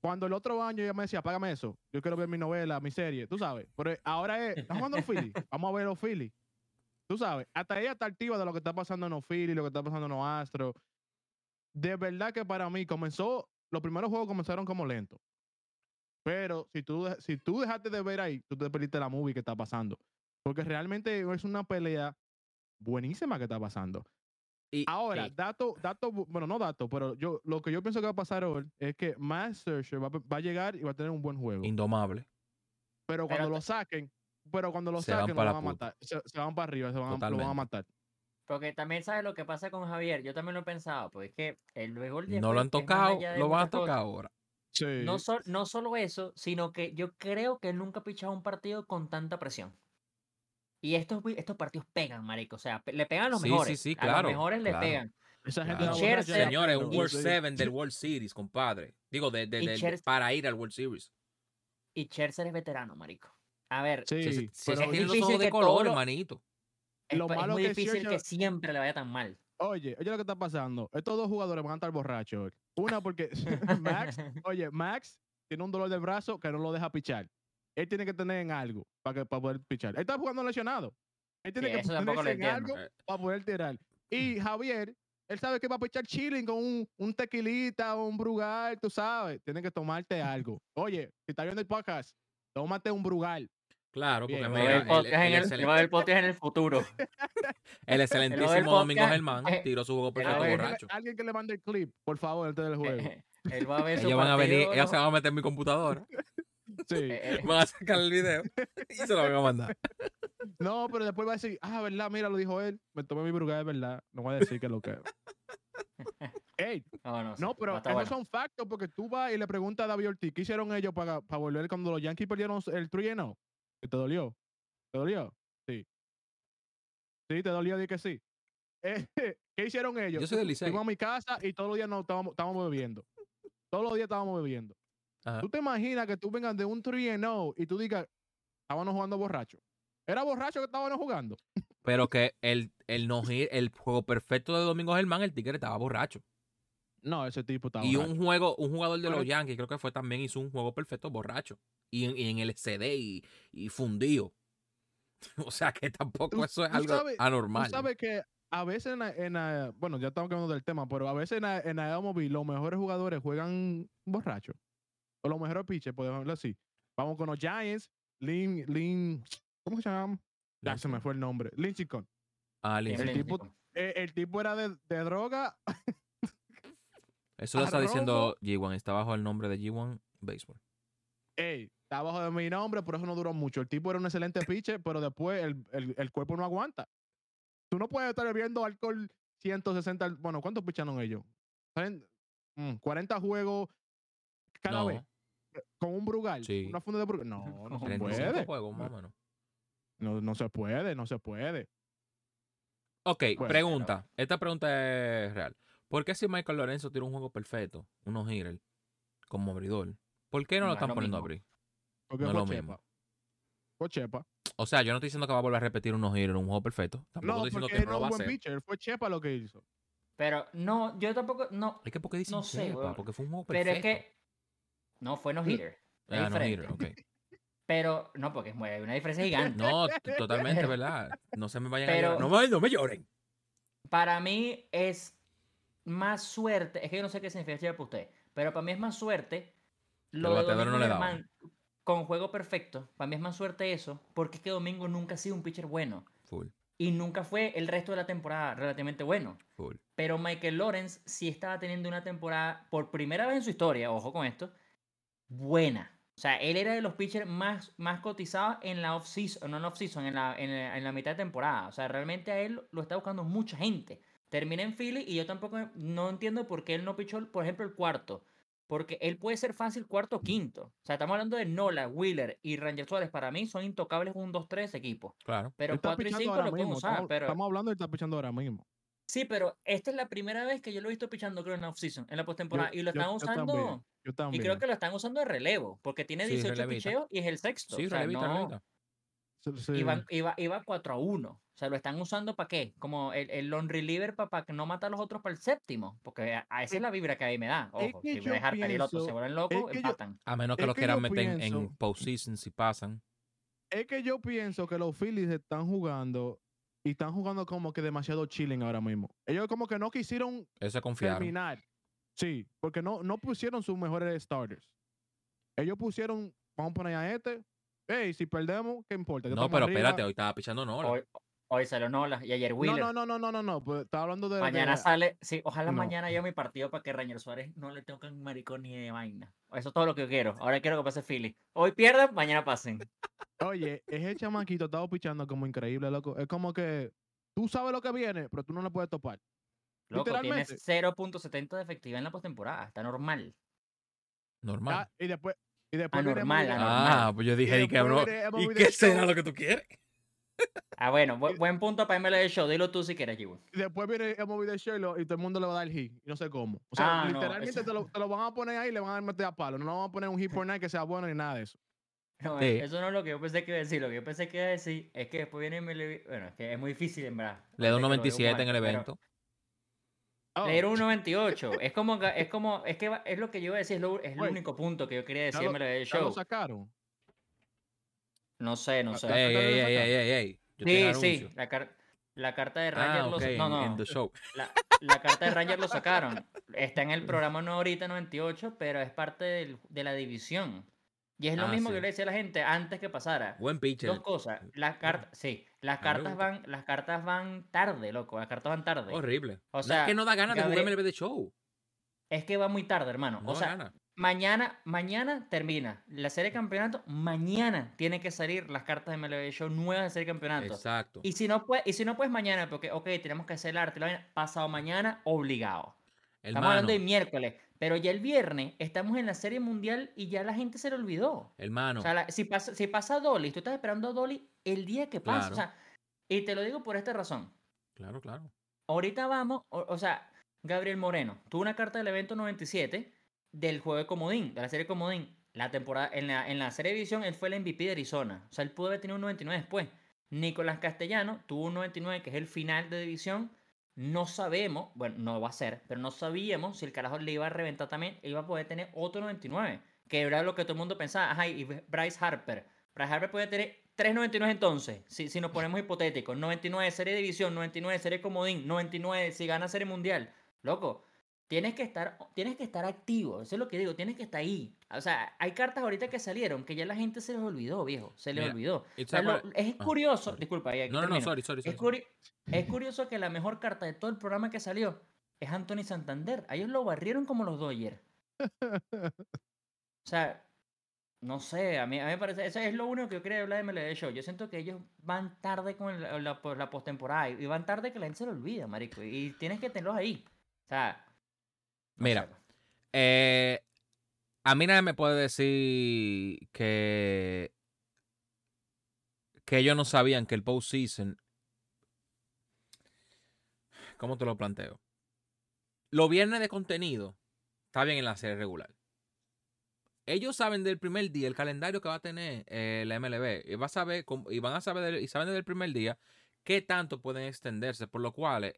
Cuando el otro año ella me decía, págame eso, yo quiero ver mi novela, mi serie, tú sabes. Pero ahora es, ¿están jugando [LAUGHS] los Phillies? Vamos a ver los Phillies. Tú sabes, hasta ella está activa de lo que está pasando en los Phillies, lo que está pasando en los Astros. De verdad que para mí comenzó, los primeros juegos comenzaron como lentos. Pero si tú, si tú dejaste de ver ahí, tú te perdiste la movie que está pasando. Porque realmente es una pelea buenísima que está pasando. Y- Ahora, dato, dato, bu- bueno, no dato, pero yo lo que yo pienso que va a pasar hoy es que Max Scherzer va, a- va a llegar y va a tener un buen juego. Indomable. Pero cuando Pero lo saquen, pero cuando lo Se van saquen pa' lo van a matar. Se, se van para arriba, se van, a- lo van a matar. Porque también sabes lo que pasa con Javier. Yo también lo he pensado. Pues es que el béisbol de No lo han tocado, lo van a cosas. tocar ahora. Sí. No, no solo eso, sino que yo creo que él nunca ha pichado un partido con tanta presión. Y estos, estos partidos pegan, marico. O sea, le pegan a los Sí, sí, mejores. sí, a claro, los mejores claro. le pegan. Esa gente Claro. Señores, un World sí. 7 del [LAUGHS] World Series, compadre. Digo, de, de- Y de- de- Scherzer- para ir al World Series. Y Scherzer es veterano, marico. A ver, Sí, Si ese- si pero ese tiene los difícil ojos de que todo color, lo- hermanito. es, lo pa- es malo muy que difícil que siempre le vaya tan mal. Oye, oye lo que está pasando. Estos dos jugadores van a estar borrachos. Una porque [LAUGHS] [LAUGHS] Max, oye, Max tiene un dolor de brazo que no lo deja pichar. Él tiene que tener en algo para, que, para poder pichar. Él está jugando lesionado. Él tiene Sí, que ponerse en algo para poder tirar. Y Javier Él sabe que va a pichar chilling con un, un tequilita o un brugal, tú sabes. Tienes que tomarte algo. Oye, si estás viendo el podcast, tómate un brugal. Claro, porque Bien, Va a mira, el, podcast en el el- excelente- va a haber podcast en el futuro. [LAUGHS] el excelentísimo Domingo Germán tiró su juego perfecto borracho. Alguien que le mande el clip, por favor, antes del juego. [LAUGHS] Él va a ver su Ellos van a venir, ellos se van a meter en mi computadora, [LAUGHS] Sí. [LAUGHS] Eh, eh, van a sacar el video [LAUGHS] y se lo van a mandar. No, pero después va a decir, ah, verdad, mira, lo dijo él. Me tomé mi brugal, es verdad. No voy a decir que lo que. [LAUGHS] Ey, No, pero esos bueno. son factos porque tú vas y le preguntas a David Ortiz, ¿qué hicieron ellos para, para volver cuando los Yankees perdieron el 3 0? ¿Te dolió? ¿Te dolió? Sí. Sí, te dolió, di que sí. Eh, ¿Qué hicieron ellos? Yo soy del Licey. Fuimos a mi casa y todos los días nos estábamos, estábamos bebiendo. Todos los días estábamos bebiendo. Ajá. ¿Tú te imaginas que tú vengas de un 3 0 y tú digas, estábamos jugando borracho? ¿Era borracho que estábamos jugando? Pero que el, el, no el juego perfecto de Domingo Germán, el Tigre estaba borracho. No, ese tipo estaba Y borracho. un juego, un jugador de los Yankees, creo que fue también, hizo un juego perfecto borracho. Y en, y en el CD y, y fundido. [LAUGHS] O sea que tampoco Tú- eso es algo sabes- anormal. Tú sabes que a veces en, la- en la- bueno, ya estamos hablando del tema, pero a veces en la, en la MLB los mejores jugadores juegan borrachos. O los mejores pitchers, podemos hablar así. Vamos con los Giants, Lin, Lin, ¿cómo se llama? Ya se me fue el nombre. Linchicon. Ah, Bien, Lindsey. el tipo- chico. Eh, el tipo era de, de droga. Eso lo está diciendo G1. Está bajo el nombre de G1 Baseball. Ey, está abajo de mi nombre, por eso no duró mucho. El tipo era un excelente pitcher, pero después el, el- el cuerpo no aguanta. Tú no puedes estar bebiendo alcohol 160. al- Bueno, ¿cuántos picharon ellos? ¿Saben? Mm, 40 juegos cada no, vez. Con un Brugal. Sí. Una funda de Brugal. No, [LAUGHS] no se 35 puede. juegos. No, no se puede, no se puede. Ok, Bueno, pregunta. Esta pregunta es real. ¿Por qué si Michael Lorenzo tiene un juego perfecto, unos hitters, como abridor, ¿por qué no No lo es están lo poniendo a abrir? Porque No es lo Chepa. mismo. Fue Chepa. O sea, yo no estoy diciendo que va a volver a repetir unos hitters en un juego perfecto. Tampoco No, estoy diciendo que no no lo va a un buen hacer. pitcher. Fue Chepa lo que hizo. Pero no, yo tampoco, no, Es que porque dicen No sé, Chepa, porque fue un juego pero perfecto. es que no fue no hitter. Ah, no diferente. hitter, ok. [LAUGHS] Pero no, porque hay una diferencia gigante. No, [LAUGHS] totalmente, ¿verdad? No se me vayan a llorar. No, me- no me lloren. Para mí es más suerte, es que yo no sé qué significa para usted, pero para mí es más suerte lo de Domingo no le con juego perfecto. Para mí es más suerte eso, porque es que Domingo nunca ha sido un pitcher bueno Full, y nunca fue el resto de la temporada relativamente bueno. full. Pero Michael Lawrence sí estaba teniendo una temporada, por primera vez en su historia, ojo con esto, buena. O sea, él era de los pitchers más, más cotizados en la off-season, no en la off-season, en la, en, la, en la mitad de temporada. O sea, realmente a él lo está buscando mucha gente. Termina en Philly y yo tampoco no entiendo por qué él no pichó, por ejemplo, el cuarto. Porque él puede ser fácil cuarto o quinto. O sea, estamos hablando de Nola, Wheeler y Ranger Suárez. Para mí son intocables un 2-3 equipos. Claro. Pero Él está 4 y pichando 5 ahora lo pueden usar. Estamos, Pero... estamos hablando y está pichando ahora mismo. Sí, pero esta es la primera vez que yo lo he visto pichando, creo, en la off-season, en la postemporada. Y lo están yo usando. también, Yo Y creo que lo están usando de relevo, porque tiene Sí, 18 relevista. picheos y es el sexto. Sí, o sea, relevista, no-. Sí, sí. iba, iba, iba 4 a 1. O sea, lo están usando para qué? Como el, el long reliever para que no mata a los otros para el séptimo. Porque a, a esa es la vibra que ahí me da. es Ojo, que si me yo dejar salir el otro, se vuelven es locos, yo- empatan. A menos que los que quieran meter en- en postseason si pasan. Es que yo pienso que los Phillies están jugando y están jugando como que demasiado chilling ahora mismo. Ellos como que no quisieron Eso terminar. Sí, porque no, no pusieron sus mejores starters. Ellos pusieron, vamos a poner a este. Hey, si perdemos, ¿qué importa? Ya No, pero arriba. espérate, hoy estaba pichando Nola. Hoy, hoy salió Nola y ayer No, Wheeler. no, no, no, no, no, no. Pues estaba hablando de. de- Mañana sale, sí, ojalá No. mañana yo mi partido para que Ranger Suárez no le toquen maricón ni de vaina. Eso es todo lo que yo quiero. Ahora quiero que pase Philly. Hoy pierdan, mañana pasen. Oye, ese chamaquito estaba pichando como increíble, loco. Es como que tú sabes lo que viene, pero tú no lo puedes topar. Loco, tiene Literalmente. 0.70 de efectividad en la postemporada. Está normal. Normal. Ah, y después. Y después viene Anormal, anormal. Ah, pues yo dije, Y y, que, después bro, ¿y qué será lo que tú quieres? Ah, bueno, bu- buen punto para MLB Show. Dilo tú si quieres, Gibu. Y después viene el movie de Sherlock y todo el mundo le va a dar hit. Y no sé cómo. O sea, Ah, literalmente te, lo, te lo van a poner ahí y le van a meter a palo. No le van a poner un hit por night que sea bueno ni nada de eso. [LAUGHS] No, Sí. Eso no es lo que yo pensé que iba a decir. Lo que yo pensé que iba a decir es que después viene MLB. Bueno, es que es muy difícil, en verdad. Le da un que lo veo 97 en el muerto, pero evento. Oh, Le dieron un [LAUGHS] 98. Es como, es como, es que va- es lo que yo iba a decir, es, lo- es el único punto que yo quería ya decir lo- MLB ya lo Show. sacaron. No sé, no Ah, sé. la Ey, ey, de ey, ey, ey, Sí, sí. La car- La carta de Ranger Ah, lo ok, sa- no, no, en The Show. la, la carta de Ranger lo sacaron. Está en el programa no ahorita 98, pero es parte del- de la división. Y es lo Ah, mismo sí. que yo le decía a la gente antes que pasara. Buen pitcher. Dos cosas. Las cartas, sí, las cartas van, las cartas van tarde, loco. Las cartas van tarde. Horrible. O No, sea, es que no da ganas de Gabriel- jugar MLB The Show. Es que va muy tarde, hermano. No o da sea, ganas. Mañana, mañana termina la serie de campeonato. Mañana tiene que salir las cartas de MLB Show nuevas de serie de campeonato. Exacto. Y si no puede, y si no puedes mañana, porque ok, tenemos que hacer el arte, pasado mañana, obligado. Estamos hablando de miércoles. Pero ya el viernes estamos en la serie mundial y ya la gente se le olvidó. hermano. O sea, la- si, pasa, si pasa Dolly, tú estás esperando a Dolly el día que pasa. Claro. O sea, y te lo digo por esta razón. Claro, claro. Ahorita vamos, o, o sea, Gabriel Moreno tuvo una carta del evento 97 del juego de Comodín, de la serie Comodín. La temporada, en la, en la serie de división, él fue el MVP de Arizona. O sea, él pudo haber tenido un 99 después. Nicolás Castellano tuvo un 99, que es el final de división. No sabemos, bueno, no va a ser, pero no sabíamos si el carajo le iba a reventar también, iba a poder tener otro 99, que era lo que todo el mundo pensaba. Ajá, y Bryce Harper. Bryce Harper puede tener 3.99 entonces, si, si nos ponemos hipotéticos. 99 serie de división, 99 serie comodín, 99 si gana serie mundial. Loco, tienes que estar, tienes que estar activo, eso es lo que digo, tienes que estar ahí. O sea, hay cartas ahorita que salieron que ya la gente se les olvidó, viejo, se les Mira, olvidó. ¿y O sea, lo- es ah, curioso, disculpa, ahí No, no, no, sorry, sorry, sorry. Es, curi- es curioso que la mejor carta de todo el programa que salió es Anthony Santander. A ellos lo barrieron como los Dodgers. [LAUGHS] O sea, no sé, a mí, a mí me parece, eso es lo único que yo quería hablar de MLB Show. Yo siento que ellos van tarde con el- la, la, postemporada y van tarde que la gente se lo olvida, marico. Y tienes que tenerlos ahí. O sea, Mira. Eh, a mí nadie me puede decir que que ellos no sabían que el postseason ¿cómo te lo planteo? Los viernes de contenido está bien en la serie regular. Ellos saben del primer día el calendario que va a tener eh, la MLB y, va a saber, van a saber y saben desde el primer día qué tanto pueden extenderse, por lo cual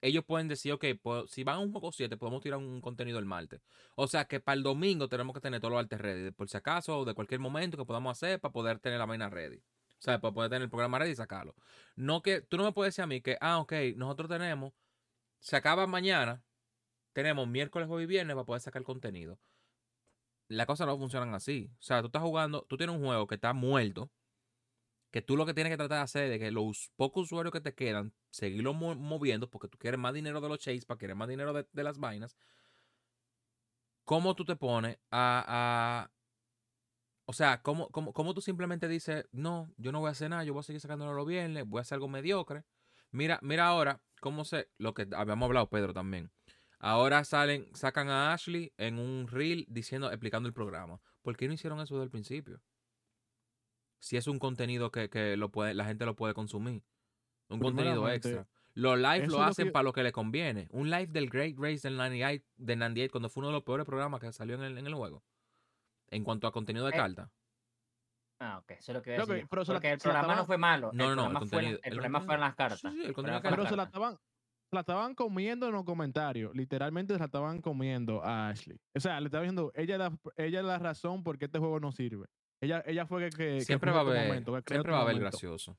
ellos pueden decir, ok, pues, si van a un juego 7, podemos tirar un contenido el martes. O sea que para el domingo tenemos que tener todos los artes ready, por si acaso, o de cualquier momento que podamos hacer para poder tener la vaina ready. O sea, para poder tener el programa ready y sacarlo. No que, tú no me puedes decir a mí que, ah, ok, nosotros tenemos, se acaba mañana, tenemos miércoles, jueves y viernes para poder sacar contenido. Las cosas no funcionan así. O sea, tú estás jugando, tú tienes un juego que está muerto, que tú lo que tienes que tratar de hacer es que los pocos usuarios que te quedan, seguirlos mo- moviendo porque tú quieres más dinero de los chase, para querer más dinero de, de las vainas. ¿Cómo tú te pones a... a- o sea, ¿cómo, cómo, cómo tú simplemente dices, no, yo no voy a hacer nada, yo voy a seguir sacándolo los viernes, voy a hacer algo mediocre? Mira, mira ahora cómo se... Lo que habíamos hablado, Pedro, también. Ahora salen, sacan a Ashley en un reel diciendo, explicando el programa. ¿Por qué no hicieron eso desde el principio? Si es un contenido que, que lo puede, la gente lo puede consumir. Un contenido extra. Los live lo hacen que- para lo que le conviene. Un live del Great Race del 98, de 98 cuando fue uno de los peores programas que salió en el, en el juego. En cuanto a contenido de Eh, carta. Ah, ok, eso es lo que voy a Loco, decir yo. pero se la- el programa no fue malo. No, el no, no, el problema, fue, la- contenido- el el problema fue en las cartas. Sí, sí, el El contenido Pero se la estaban, se la estaban comiendo en los comentarios. Literalmente se la estaban comiendo a Ashley. O sea, le estaba diciendo, ella es la, ella es la razón por qué este juego no sirve. Ella, ella fue que, que- que Siempre puso va a haber, momento, que siempre va a haber gracioso.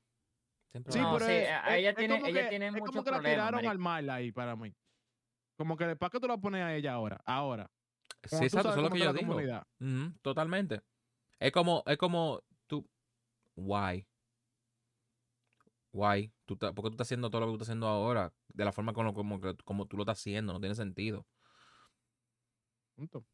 Siempre Sí, va a No, haber. pero sí, es, a- es- ella es tiene- como ella que- tiene es como muchos que la problemas, tiraron marico. al mal ahí para mí. Como que, ¿para qué tú la pones a ella ahora? Ahora. Sí, Cuando tú exacto, eso es lo que yo la digo. totalmente. Es como, es como tú. Why? Why? Tú ¿Por qué tú estás haciendo todo lo que tú estás haciendo ahora? De la forma como, como, que- como tú lo estás haciendo. No tiene sentido. Punto.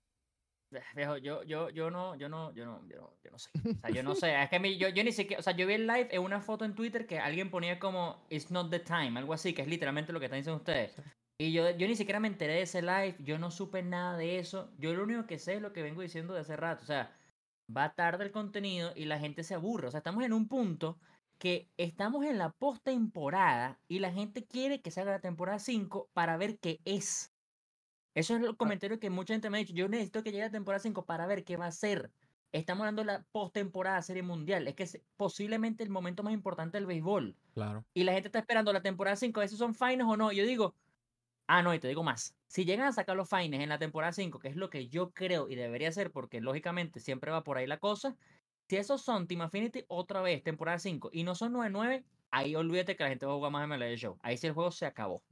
Viejo, yo, yo, yo no, yo no, yo no, yo no, yo no sé. O sea, yo no sé. Es que a mí, yo, yo ni siquiera, o sea, yo vi el live en una foto en Twitter que alguien ponía como It's not the time, algo así, que es literalmente lo que están diciendo ustedes. Y yo, yo ni siquiera me enteré de ese live, yo no supe nada de eso. Yo lo único que sé es lo que vengo diciendo de hace rato. O sea, va tarde el contenido y la gente se aburre. O sea, estamos en un punto que estamos en la postemporada y la gente quiere que salga la temporada 5 para ver qué es. Eso es el comentario que mucha gente me ha dicho. Yo necesito que llegue la temporada 5 para ver qué va a ser. Estamos hablando de la postemporada Serie Mundial. Es que es posiblemente el momento más importante del béisbol. Claro. Y la gente está esperando la temporada 5, a ver si son fines o no. Yo digo, ah, no, y te digo más. Si llegan a sacar los fines en la temporada 5, que es lo que yo creo y debería ser, porque lógicamente siempre va por ahí la cosa. Si esos son Team Affinity, otra vez, temporada 5, y no son 9-9, ahí olvídate que la gente va a jugar más MLB Show. Ahí sí el juego se acabó.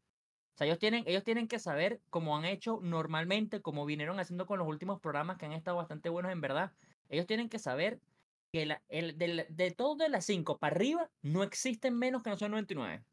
O sea, ellos tienen, ellos tienen que saber, como han hecho normalmente, como vinieron haciendo con los últimos programas que han estado bastante buenos en verdad, ellos tienen que saber que la- el, de, de todo de las 5 para arriba no existen menos que no son 99.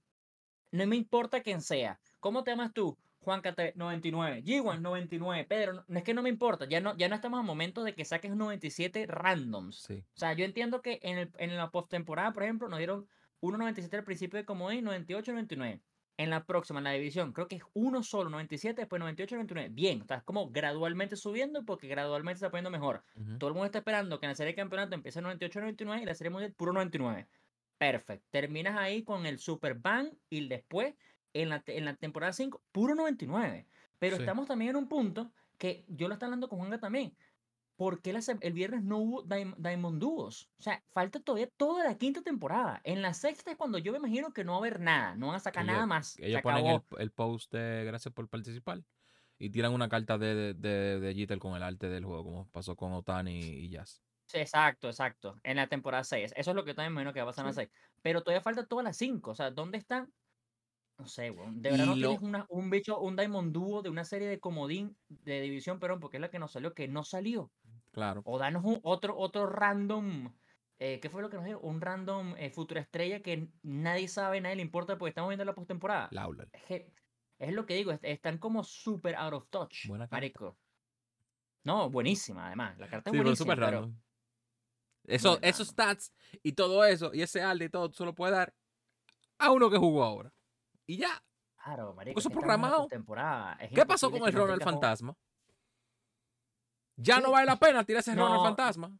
No me importa quién sea. ¿Cómo te llamas tú? Juan KT 99, G1 99, Pedro, no, es que no me importa, ya no, ya no estamos a momento de que saques 97 randoms. Sí. O sea, yo entiendo que en, el, en la postemporada, por ejemplo, nos dieron 1.97 al principio de comodín, 98, 99. En la próxima, en la división, creo que es uno solo, 97, después 98, 99. Bien, estás como gradualmente subiendo porque gradualmente se está poniendo mejor. Todo el mundo está esperando que en la serie de campeonato empiece en 98, 99 y la serie mundial puro 99. Perfecto. Terminas ahí con el Super Bang y después en la, en la temporada 5, puro 99. Pero Sí. estamos también en un punto que yo lo estaba hablando con Juanga también. ¿Por qué la el viernes no hubo Diam- Diamond Duos? O sea, falta todavía toda la quinta temporada. En la sexta es cuando yo me imagino que no va a haber nada. No van a sacar Ellos- nada más. Ellos ponen el, el post de gracias por participar y tiran una carta de, de, de, con el arte del juego, como pasó con Otani y Jazz. Sí, exacto, exacto. En la temporada 6. Eso es lo que también me imagino que va a pasar en la 6. Pero todavía falta todas las 5. O sea, ¿dónde están? No sé, weón. De verdad no lo- tienes una- un bicho, un Diamond Duo de una serie de comodín de división, perdón, porque es la que nos salió, que no salió. Claro. O danos un, otro, otro random. eh, ¿Qué fue lo que nos dio? Un random eh, futura estrella que nadie sabe, nadie le importa porque estamos viendo la postemporada. Es, que- es lo que digo, est- están como super out of touch. Buena carta. marico. No, buenísima, además. La carta es Sí, pero buenísima. súper pero-. Eso, esos stats y todo eso, y ese arte y todo, se lo puede dar a uno que jugó ahora. Y ya. Claro, marico. eso es programado. ¿Qué pasó con el Ronald. Fantasma? Ya no vale la pena tirar ese Ronald No. Fantasma.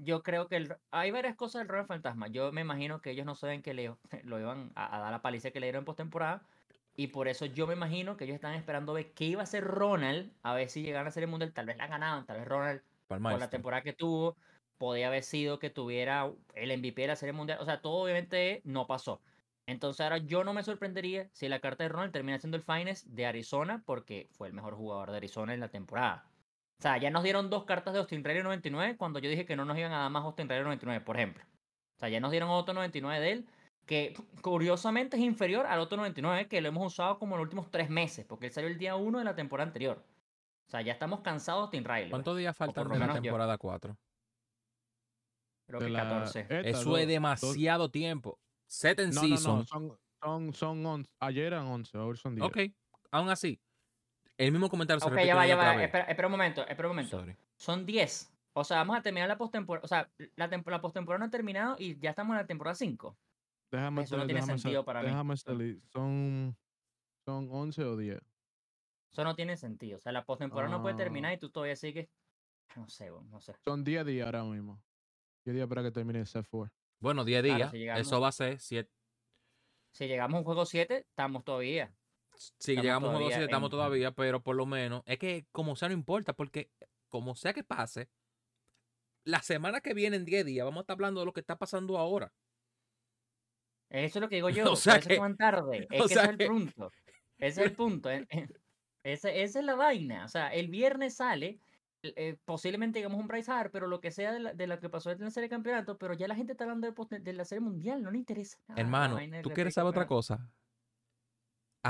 Yo creo que el- hay varias cosas del Ronald Fantasma. Yo me imagino que ellos no saben que le, [LAUGHS] lo iban a, a dar la paliza que le dieron en postemporada. Y por eso yo me imagino que ellos están esperando ver qué iba a hacer Ronald. A ver si llegaban a ser el mundial. Tal vez la ganaban. Tal vez Ronald, el por la temporada que tuvo, podía haber sido que tuviera el MVP de la serie mundial. O sea, todo obviamente no pasó. Entonces ahora yo no me sorprendería si la carta de Ronald termina siendo el finest de Arizona porque fue el mejor jugador de Arizona en la temporada. O sea, ya nos dieron dos cartas de Austin Riley 99 cuando yo dije que no nos iban a dar más Austin Riley 99, por ejemplo. O sea, ya nos dieron otro 99 de él que curiosamente es inferior al otro 99 que lo hemos usado como en los últimos tres meses porque él salió el día 1 de la temporada anterior. O sea, ya estamos cansados de Austin Riley. ¿Cuántos días faltan de la menos yo. temporada 4? Creo de que la- 14. esta, Eso dos- es dos- demasiado tiempo. Set and No, no, season. no, son, son, son 11. Ayer eran 11, ahora son 10. Ok. Aún así, el mismo comentario se Ok, repite ya va, ya otra va. vez. Espera, espera un momento, espera un momento. Sorry. Son 10. O sea, vamos a terminar la postemporada. O sea, la, la postemporada no ha terminado y ya estamos en la temporada 5. Déjame, Eso no te- tiene déjame sentido sa- para mí. déjame salir. Son, son 11 o 10. Eso no tiene sentido. O sea, la postemporada no puede terminar Ah. y tú todavía sigues. No sé, no sé. Son 10 días ahora mismo. 10 días para que termine el set 4. Bueno, 10 Claro, días. si llegamos- Eso va a ser 7. Si llegamos a un juego 7, estamos todavía. Si Estamos llegamos a un juego todavía 7, estamos en- todavía, pero por lo menos, es que como sea no importa, porque como sea que pase, la semana que viene en 10 días vamos a estar hablando de lo que está pasando ahora. Eso es lo que digo [LAUGHS] yo. O sea que- van tarde. [LAUGHS] Es que sea ese es el punto. Ese es el punto. eh, eh, ese- esa es la vaina. O sea, el viernes sale. eh, posiblemente digamos un Bryce Harper, pero lo que sea de, la- de lo que pasó en la serie de campeonato, pero ya la gente está hablando de, la serie mundial, no le interesa. nada Hermano, ¿tú quieres saber otra cosa?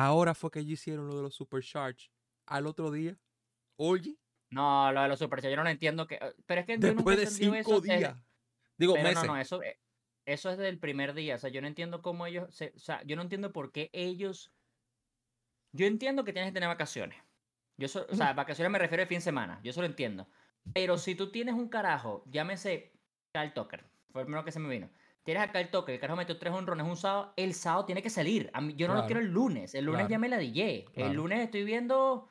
Ahora fue que ellos hicieron lo de los Supercharge al otro día. Oye, No, lo de los Super Chats, yo no lo entiendo. Que, eh, pero es que yo después he de 5 eso desde- días. Digo, Pero meses. no, no, eso, eh, eso es del primer día. O sea, yo no entiendo cómo ellos. se- o sea, yo no entiendo por qué ellos. Yo entiendo que tienes que tener vacaciones. Yo so- o sea, vacaciones me refiero a fin de semana. Yo eso lo entiendo. Pero si tú tienes un carajo, llámese Kyle Tucker, fue el primero que se me vino. Tienes a Kyle Tucker, el carajo metió tres honrones un sábado, el sábado tiene que salir. A mí- yo no lo quiero el lunes. El lunes Claro. ya me la dije. Claro. El lunes estoy viendo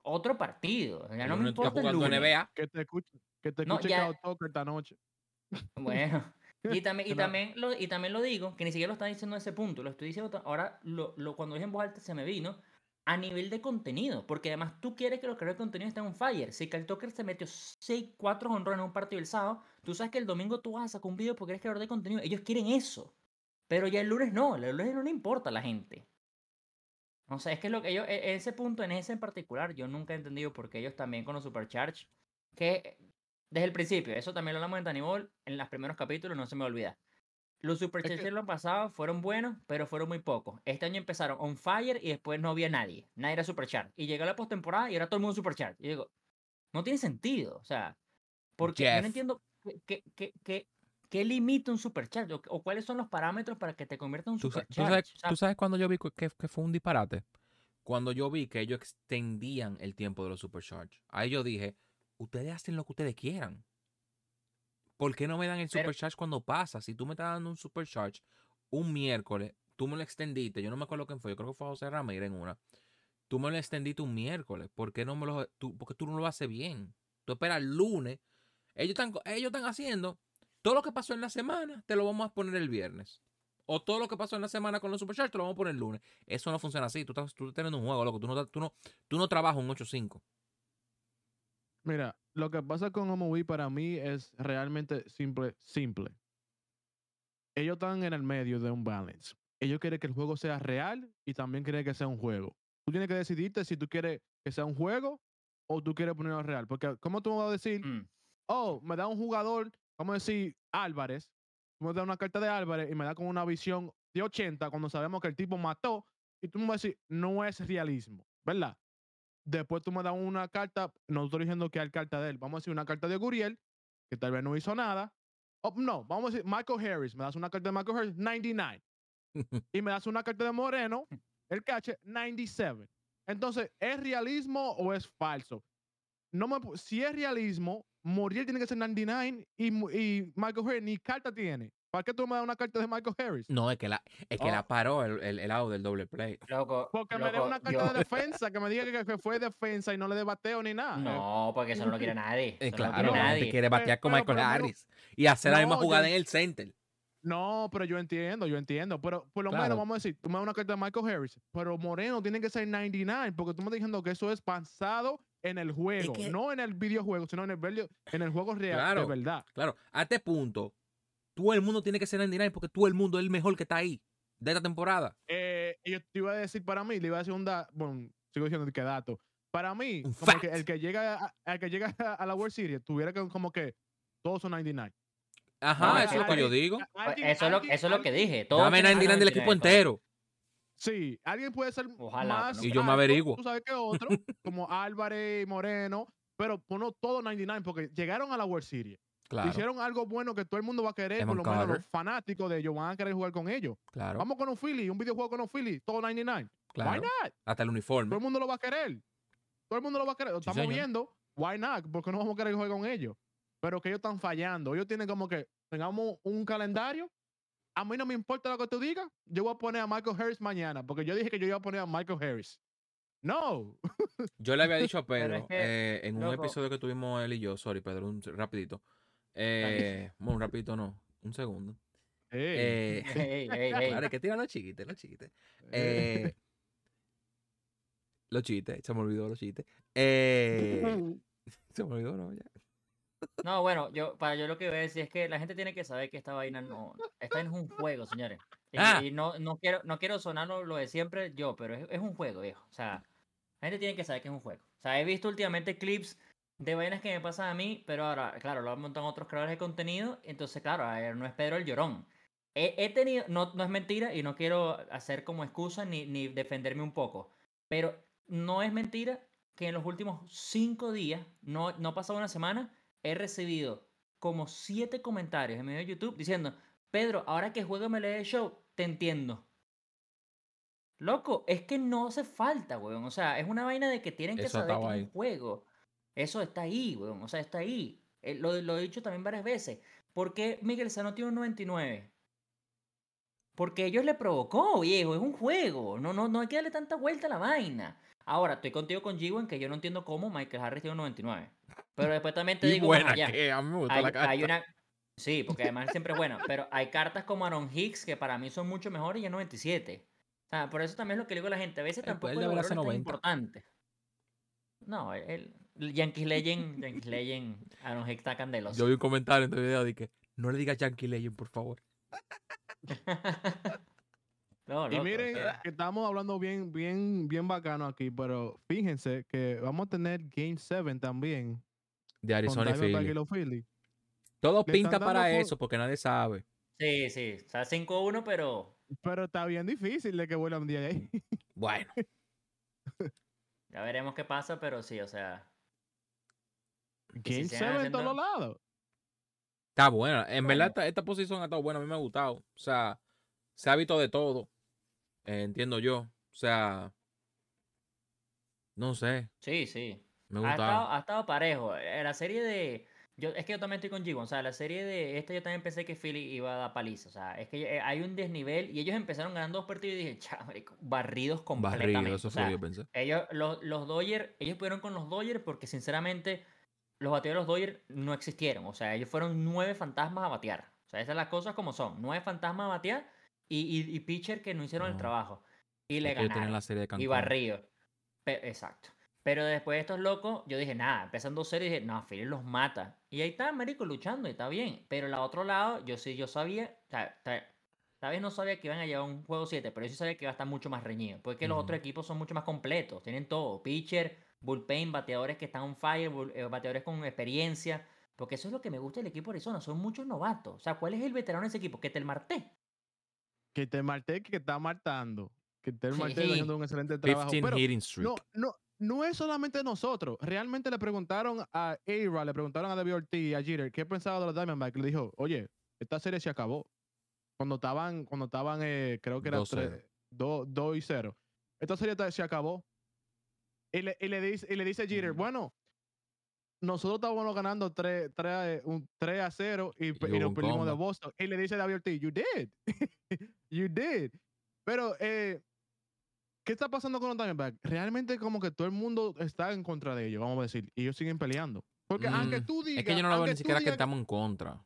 otro partido. Ya El no me importa el lunes. NBA. Que te escuche, que te No, escuche ya- Kyle Tucker esta noche. Bueno, [LAUGHS] y también, y, no- también lo, y también lo digo, que ni siquiera lo están diciendo a ese punto, lo estoy diciendo ahora, lo, lo- cuando dije en voz alta se me vino, a nivel de contenido, porque además tú quieres que los creadores de contenido estén on fire. Si Kyle Tucker se metió 6, 4 honrones en un partido el sábado, tú sabes que el domingo tú vas a sacar un video porque eres creador de contenido. Ellos quieren eso. Pero ya el lunes no, el lunes no le importa a la gente. O sea, es que lo que ellos, e- ese punto, en ese en particular, yo nunca he entendido por qué ellos también con los Supercharge, que desde el principio, eso también lo hablamos en Ball, en los primeros capítulos, no se me olvida. Los superchats que- del año pasado fueron buenos, pero fueron muy pocos. Este año empezaron on fire y después no había nadie. Nadie era superchat. Y llegó la postemporada y ahora todo el mundo superchat. Y digo, no tiene sentido. O sea, porque yo no entiendo qué, qué, qué, qué- limita un superchat o, o cuáles son los parámetros para que te convierta en un ¿Tú, tú sabes, O sea, tú sabes cuando yo vi que, que fue un disparate? Cuando yo vi que ellos extendían el tiempo de los supercharge. Ahí yo dije, ustedes hacen lo que ustedes quieran. ¿Por qué no me dan el supercharge cuando pasa? Si tú me estás dando un supercharge un miércoles, tú me lo extendiste, yo no me acuerdo quién fue, yo creo que fue José Ramírez en una. Tú me lo extendiste un miércoles, ¿por qué no me lo tú, porque tú no lo haces bien? Tú esperas el lunes. Ellos están, ellos están haciendo todo lo que pasó en la semana, te lo vamos a poner el viernes. O todo lo que pasó en la semana con los supercharge, te lo vamos a poner el lunes. Eso no funciona así. Tú estás, tú estás teniendo un juego, loco. Tú no, tú no, tú no trabajas un 8-5. Mira, lo que pasa con MOV para mí es realmente simple, simple. Ellos están en el medio de un balance. Ellos quieren que el juego sea real y también quieren que sea un juego. Tú tienes que decidirte si tú quieres que sea un juego o tú quieres ponerlo real. Porque, ¿cómo tú me vas a decir, mm, oh, me da un jugador, vamos a decir, Álvarez, tú me das una carta de Álvarez y me da con una visión de 80 cuando sabemos que el tipo mató y tú me vas a decir, no es realismo, ¿verdad? Después tú me das una carta, no estoy diciendo que hay carta de él, vamos a decir una carta de Guriel, que tal vez no hizo nada. O, no, vamos a decir Michael Harris, me das una carta de Michael Harris, 99. [LAUGHS] y me das una carta de Moreno, [LAUGHS] el cache, 97. Entonces, ¿es realismo o es falso? No me, si es realismo, Muriel tiene que ser 99 y, y Michael Harris ni carta tiene. ¿Para qué tú me das una carta de Michael Harris? No, es que la, es que Oh. la paró el, el, el lado del doble play. loco, Porque me dé una carta yo- de defensa, que me diga que, que fue defensa y no le dé bateo ni nada. No, porque eso no lo quiere nadie. Eh, no claro, quiere nadie. quiere batear con pero- Michael pero no- Harris y hacer la misma No, yo jugada en- en el center. No, pero yo entiendo, yo entiendo. Pero por lo Claro. menos vamos a decir, tú me das una carta de Michael Harris, pero Moreno tiene que ser 99, porque tú me estás diciendo que eso es pasado en el juego, que- no en el videojuego, sino en el, video- en el juego real, Claro. de verdad. Claro, a este punto, todo el mundo tiene que ser 99 porque todo el mundo es el mejor que está ahí de esta temporada. Eh, y yo te iba a decir para mí, le iba a decir un dato, bueno, sigo diciendo que dato. Para mí, como que el que llega a, el que llega a la World Series tuviera que como que todos son 99. Ajá, No, eso es lo que yo digo. Pues eso, es lo, eso es lo que dije. todos Dame tienen 99 del equipo 99, entero. Sí, alguien puede ser Ojalá, más. Y yo me averiguo. Tú sabes que otro, [LAUGHS] como Álvarez y Moreno, pero ponlo todo 99 porque llegaron a la World Series. Claro, Hicieron algo bueno que todo el mundo va a querer, por lo menos los fanáticos de ellos van a querer jugar con ellos. claro, Vamos con un Philly, un videojuego con un Philly, todo 99. Why claro. not? Hasta el Todo uniforme. el mundo lo va a querer. Todo el mundo lo va a querer. Lo Sí, estamos señor. viendo. Why not? Porque no vamos a querer jugar con ellos. Pero que ellos están fallando. Ellos tienen como que tengamos un calendario. A mí no me importa lo que tú digas. Yo voy a poner a Michael Harris mañana. Porque yo dije que yo iba a poner a Michael Harris. No. [LAUGHS] Yo le había dicho a Pedro es que, eh, en un episodio que tuvimos él y yo, sorry Pedro, un, rapidito. Eh, bueno, un rapidito no, un segundo. Ey, Eh, [LAUGHS] Ey, ey, ey. claro, que tirar los chiquites, los chiquites. Eh, los chistes, se me olvidó los chistes. [LAUGHS] Eh, se me olvidó, ¿no? Ya. No, bueno, yo para yo lo que voy a decir es que la gente tiene que saber que esta vaina no, esta vaina es un juego, señores. Y, Ah. y no, no quiero, no quiero sonar lo, de siempre yo, pero es, es un juego, viejo. O sea, la gente tiene que saber que es un juego. O sea, he visto últimamente clips de vainas que me pasan a mí, pero ahora, claro, lo han montado otros creadores de contenido, entonces, claro, no es Pedro el llorón. He, he tenido, no, no es mentira y no quiero hacer como excusa ni, ni defenderme un poco, pero no es mentira que en los últimos cinco días, no, no ha pasado una semana, he recibido como siete comentarios en medio de YouTube diciendo, Pedro, ahora que juego MLB Show, te entiendo. Loco, es que no hace falta, weón. O sea, es una vaina de que tienen que Eso saber que es un juego. Eso está ahí, weón. O sea, está ahí. Eh, lo, lo he dicho también varias veces. ¿Por qué Miguel Sano tiene un 99? Porque ellos le provocó, viejo. Es un juego. No, no, no hay que darle tanta vuelta a la vaina. Ahora, estoy contigo con G en que yo no entiendo cómo Michael Harris tiene un 99. Pero después también te Y digo, buena allá. que a mí me gustó Hay, la carta. hay una. Sí, porque además siempre es buena. Pero hay cartas como Aaron Hicks que para mí son mucho mejores y es 97. O sea, por eso también es lo que le digo a la gente. A veces tampoco el valor es tan 90. importante. No, el, el Yankees Legend, Yankees Legend, Aaron Hicks está candeloso. Yo vi un comentario en tu video de que no le digas Yankee Legend, por favor. [LAUGHS] No, Y miren, que estamos hablando bien, bien, bien bacano aquí, pero fíjense que vamos a tener Game 7 también. De Arizona y Philly. Philly. Todo le pinta para por- eso porque nadie sabe. Sí, sí. O sea, 5-1, pero Pero está bien difícil de que vuelva un día de ahí. [LAUGHS] Bueno, [LAUGHS] ya veremos qué pasa, pero sí, o sea. si Game siguen 7 en todos lados. está buena. En Bueno. verdad, esta, esta posición ha estado buena. A mí me ha gustado. O sea, se ha visto de todo. Eh, entiendo yo. O sea, no sé. Sí, sí. Me ha estado, ha estado parejo. Eh, La serie de. Yo, es que yo también estoy con Gibbon. O sea, la serie de esta yo también pensé que Philly iba a dar paliza. O sea, es que eh, hay un desnivel y ellos empezaron ganando dos partidos y dije, "Cha, marico, barridos completamente. Barrido, eso O fue lo sea, que yo pensé. ellos, los, los Dodgers, ellos pudieron con los Dodgers porque sinceramente los bateadores de los Dodgers no existieron. O sea, ellos fueron nueve fantasmas a batear. O sea, esas las cosas como son. Nueve fantasmas a batear y, y, y pitcher que no hicieron el No. trabajo. Y le ganaron. la serie de Y barrido. Pe- exacto. Pero después de estos locos, yo dije, nada, empezando y dije, no, Philly los mata. Y ahí está, Américo luchando y está bien. Pero el otro lado, yo sí, yo sabía, tal vez no sabía que iban a llevar un juego 7, pero yo sí sabía que iba a estar mucho más reñido. Porque los otros equipos son mucho más completos, tienen todo, pitcher, bullpen, bateadores que están on fire, eh, bateadores con experiencia. Porque eso es lo que me gusta del equipo de Arizona, son muchos novatos. O sea, ¿cuál es el veterano de ese equipo? Que te el Marte. Que te Marte que está martando. Que te Marte está Sí. haciendo un excelente trabajo. 15 Pero hitting streak. no, no, no es solamente nosotros. Realmente le preguntaron a a le preguntaron a David Ortiz y a Jeter qué pensaba de los Diamondbacks. Le dijo, oye, esta serie se acabó. Cuando estaban, cuando estaban, eh, creo que era 2-0. 2 y 0. Esta serie se acabó. Y le, y le dice, y le dice Jeter, Ujú. bueno, nosotros estábamos ganando 3, 3, un 3 a 0 y, Y y nos perdimos de. Boston. Y le dice David Ortiz, you did. [LAUGHS] you did. Pero, eh, ¿qué está pasando con los Diamondbacks? Realmente como que todo el mundo está en contra de ellos, vamos a decir. Y ellos siguen peleando. Porque aunque Mm, tú digas... Es que yo no lo veo aunque ni siquiera que estamos en contra.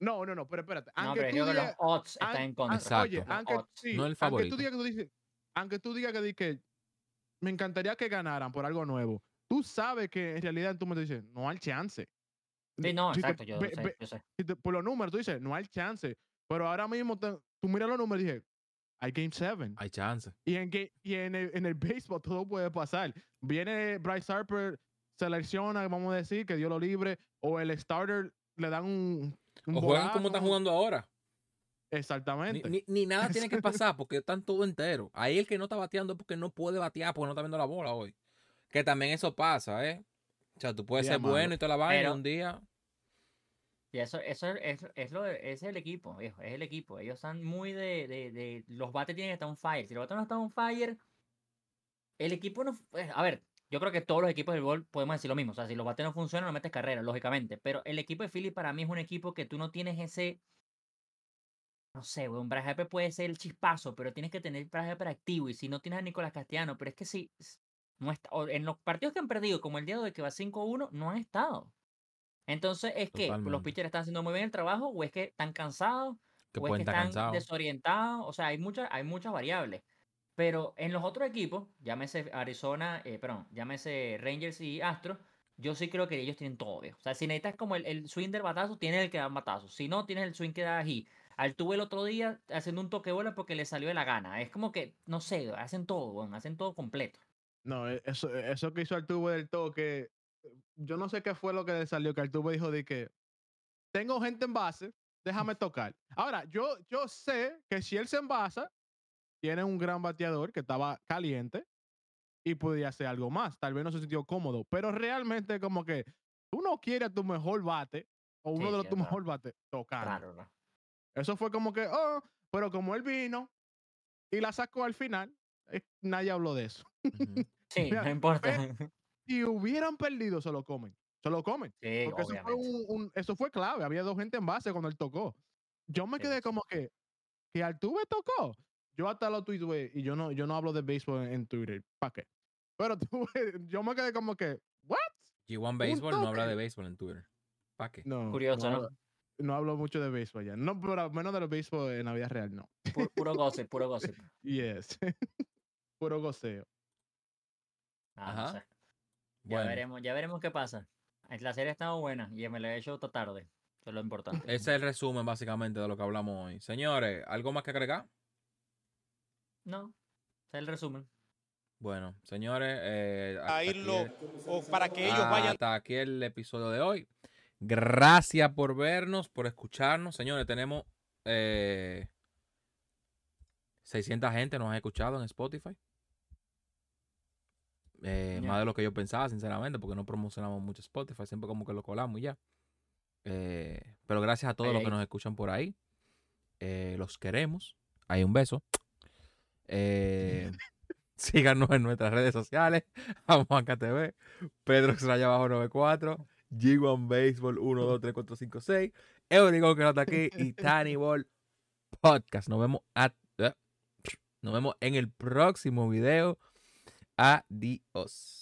No, no, no, pero espérate. No, Aunque pero tú digas... los odds están An- en contra. Oye, Exacto. aunque, Odds. sí, No el aunque favorito. tú digas que tú dices, aunque tú digas que, que me encantaría que ganaran por algo nuevo, tú sabes que en realidad tú me dices, no hay chance. Sí, no, Si te- exacto, yo ve- sé, ve- yo sé. si te- por los números, tú dices, no hay chance. Pero ahora mismo te- tú miras los números y dije, hay Game 7. Hay chance. Y, en, y en, el, en el béisbol todo puede pasar. Viene Bryce Harper, selecciona, vamos a decir, que dio lo libre, o el starter le dan un. un O juegan como están jugando ahora. Ni, Exactamente. ni- ni nada tiene que [LAUGHS] pasar porque están todo entero. Ahí el que no está bateando es porque no puede batear porque no está viendo la bola hoy. Que también eso pasa, ¿eh? O sea, tú puedes ser bueno y toda la vaina Pero- un día. Y eso, eso es, es lo de- es el equipo, viejo, es el equipo. Ellos están muy de, de, de- los bates tienen que estar on fire. Si los bates no están on fire, el equipo no. eh, A ver, yo creo que todos los equipos del gol podemos decir lo mismo. O sea, si los bates no funcionan, no metes carrera, lógicamente. Pero el equipo de Philly para mí es un equipo que tú no tienes ese. No sé, weón. Bryce Harper puede ser el chispazo, pero tienes que tener Harper activo. Y si no tienes a Nicolás Castellano, pero es que si. No está, o en los partidos que han perdido, como el día de hoy que va 5-1, no han estado. Entonces, ¿es que los pitchers están haciendo muy bien el trabajo o es que están cansados Que o es que estar están cansados. desorientados? O sea, hay muchas, hay muchas variables. Pero en los otros equipos, llámese Arizona, eh, perdón, llámese Rangers y Astros, yo sí creo que ellos tienen todo, viejo. O sea, si necesitas como el, el swing del batazo, tienes el que da batazo. Si no, tienes el swing que da aquí. Al tuve el otro día haciendo un toque bola porque le salió de la gana. Es como que, no sé, hacen todo, weón, hacen todo completo. No, e- eso, eso que hizo Arturo del toque, yo no sé qué fue lo que le salió, que Arturo dijo de que tengo gente en base, déjame tocar. Ahora, yo, yo sé que si él se envasa, tiene un gran bateador que estaba caliente y podía hacer algo más. Tal vez no se sintió cómodo, pero realmente como que tú no quieres a tu mejor bate o uno Sí, de los tu mejor bate. Claro, ¿no? Eso fue como que, oh, pero como él vino y la sacó al final, eh, nadie habló de eso. Sí, Mira, no importa. [LAUGHS] Si hubieran perdido, se lo comen. Se lo comen. Sí, Porque eso fue, un, un- eso fue clave. Había dos gente en base cuando él tocó. Yo me Sí, quedé sí. como que, que Altuve tocó. Yo hasta lo tuiteé y yo no, yo no hablo de béisbol en, en Twitter. ¿Para qué? Pero [LAUGHS] tuve- yo me quedé como que, ¿what? G1 Baseball no habla de béisbol en Twitter. ¿Para qué? No. Curioso, no, ¿no? hablo- no hablo mucho de béisbol ya. No, pero al menos de los béisbol en la vida real, no. Pu- Puro gossip, puro gossip. [LAUGHS] Yes. Puro goceo. Ah, no Ajá. sé. Ya Bueno, veremos, ya veremos qué pasa. Eh, La serie ha estado buena y me la he hecho esta tarde. Eso es lo importante. ese es el resumen básicamente de lo que hablamos hoy. Señores, ¿algo más que agregar? No, ese es el resumen. Bueno, señores, eh, hasta aquí el- o para que ellos vayan Hasta aquí el episodio de hoy. Gracias por vernos, por escucharnos. Señores, tenemos eh, 600 gente nos ha escuchado en Spotify. Eh. Más de lo que yo pensaba, sinceramente, porque no promocionamos mucho Spotify, siempre como que lo colamos y ya. Eh, pero gracias a todos los que nos escuchan por ahí. Eh, los queremos. Hay un beso. [LAUGHS] Síganos en nuestras redes sociales. [LAUGHS] Amanca TV, Pedro Extraña Bajo 94, G1 Baseball 1, 2, 3, 4, 5, 6, Eurico que no está aquí y Tiny Ball Podcast. Nos vemos, a- nos vemos en el próximo video. Adiós.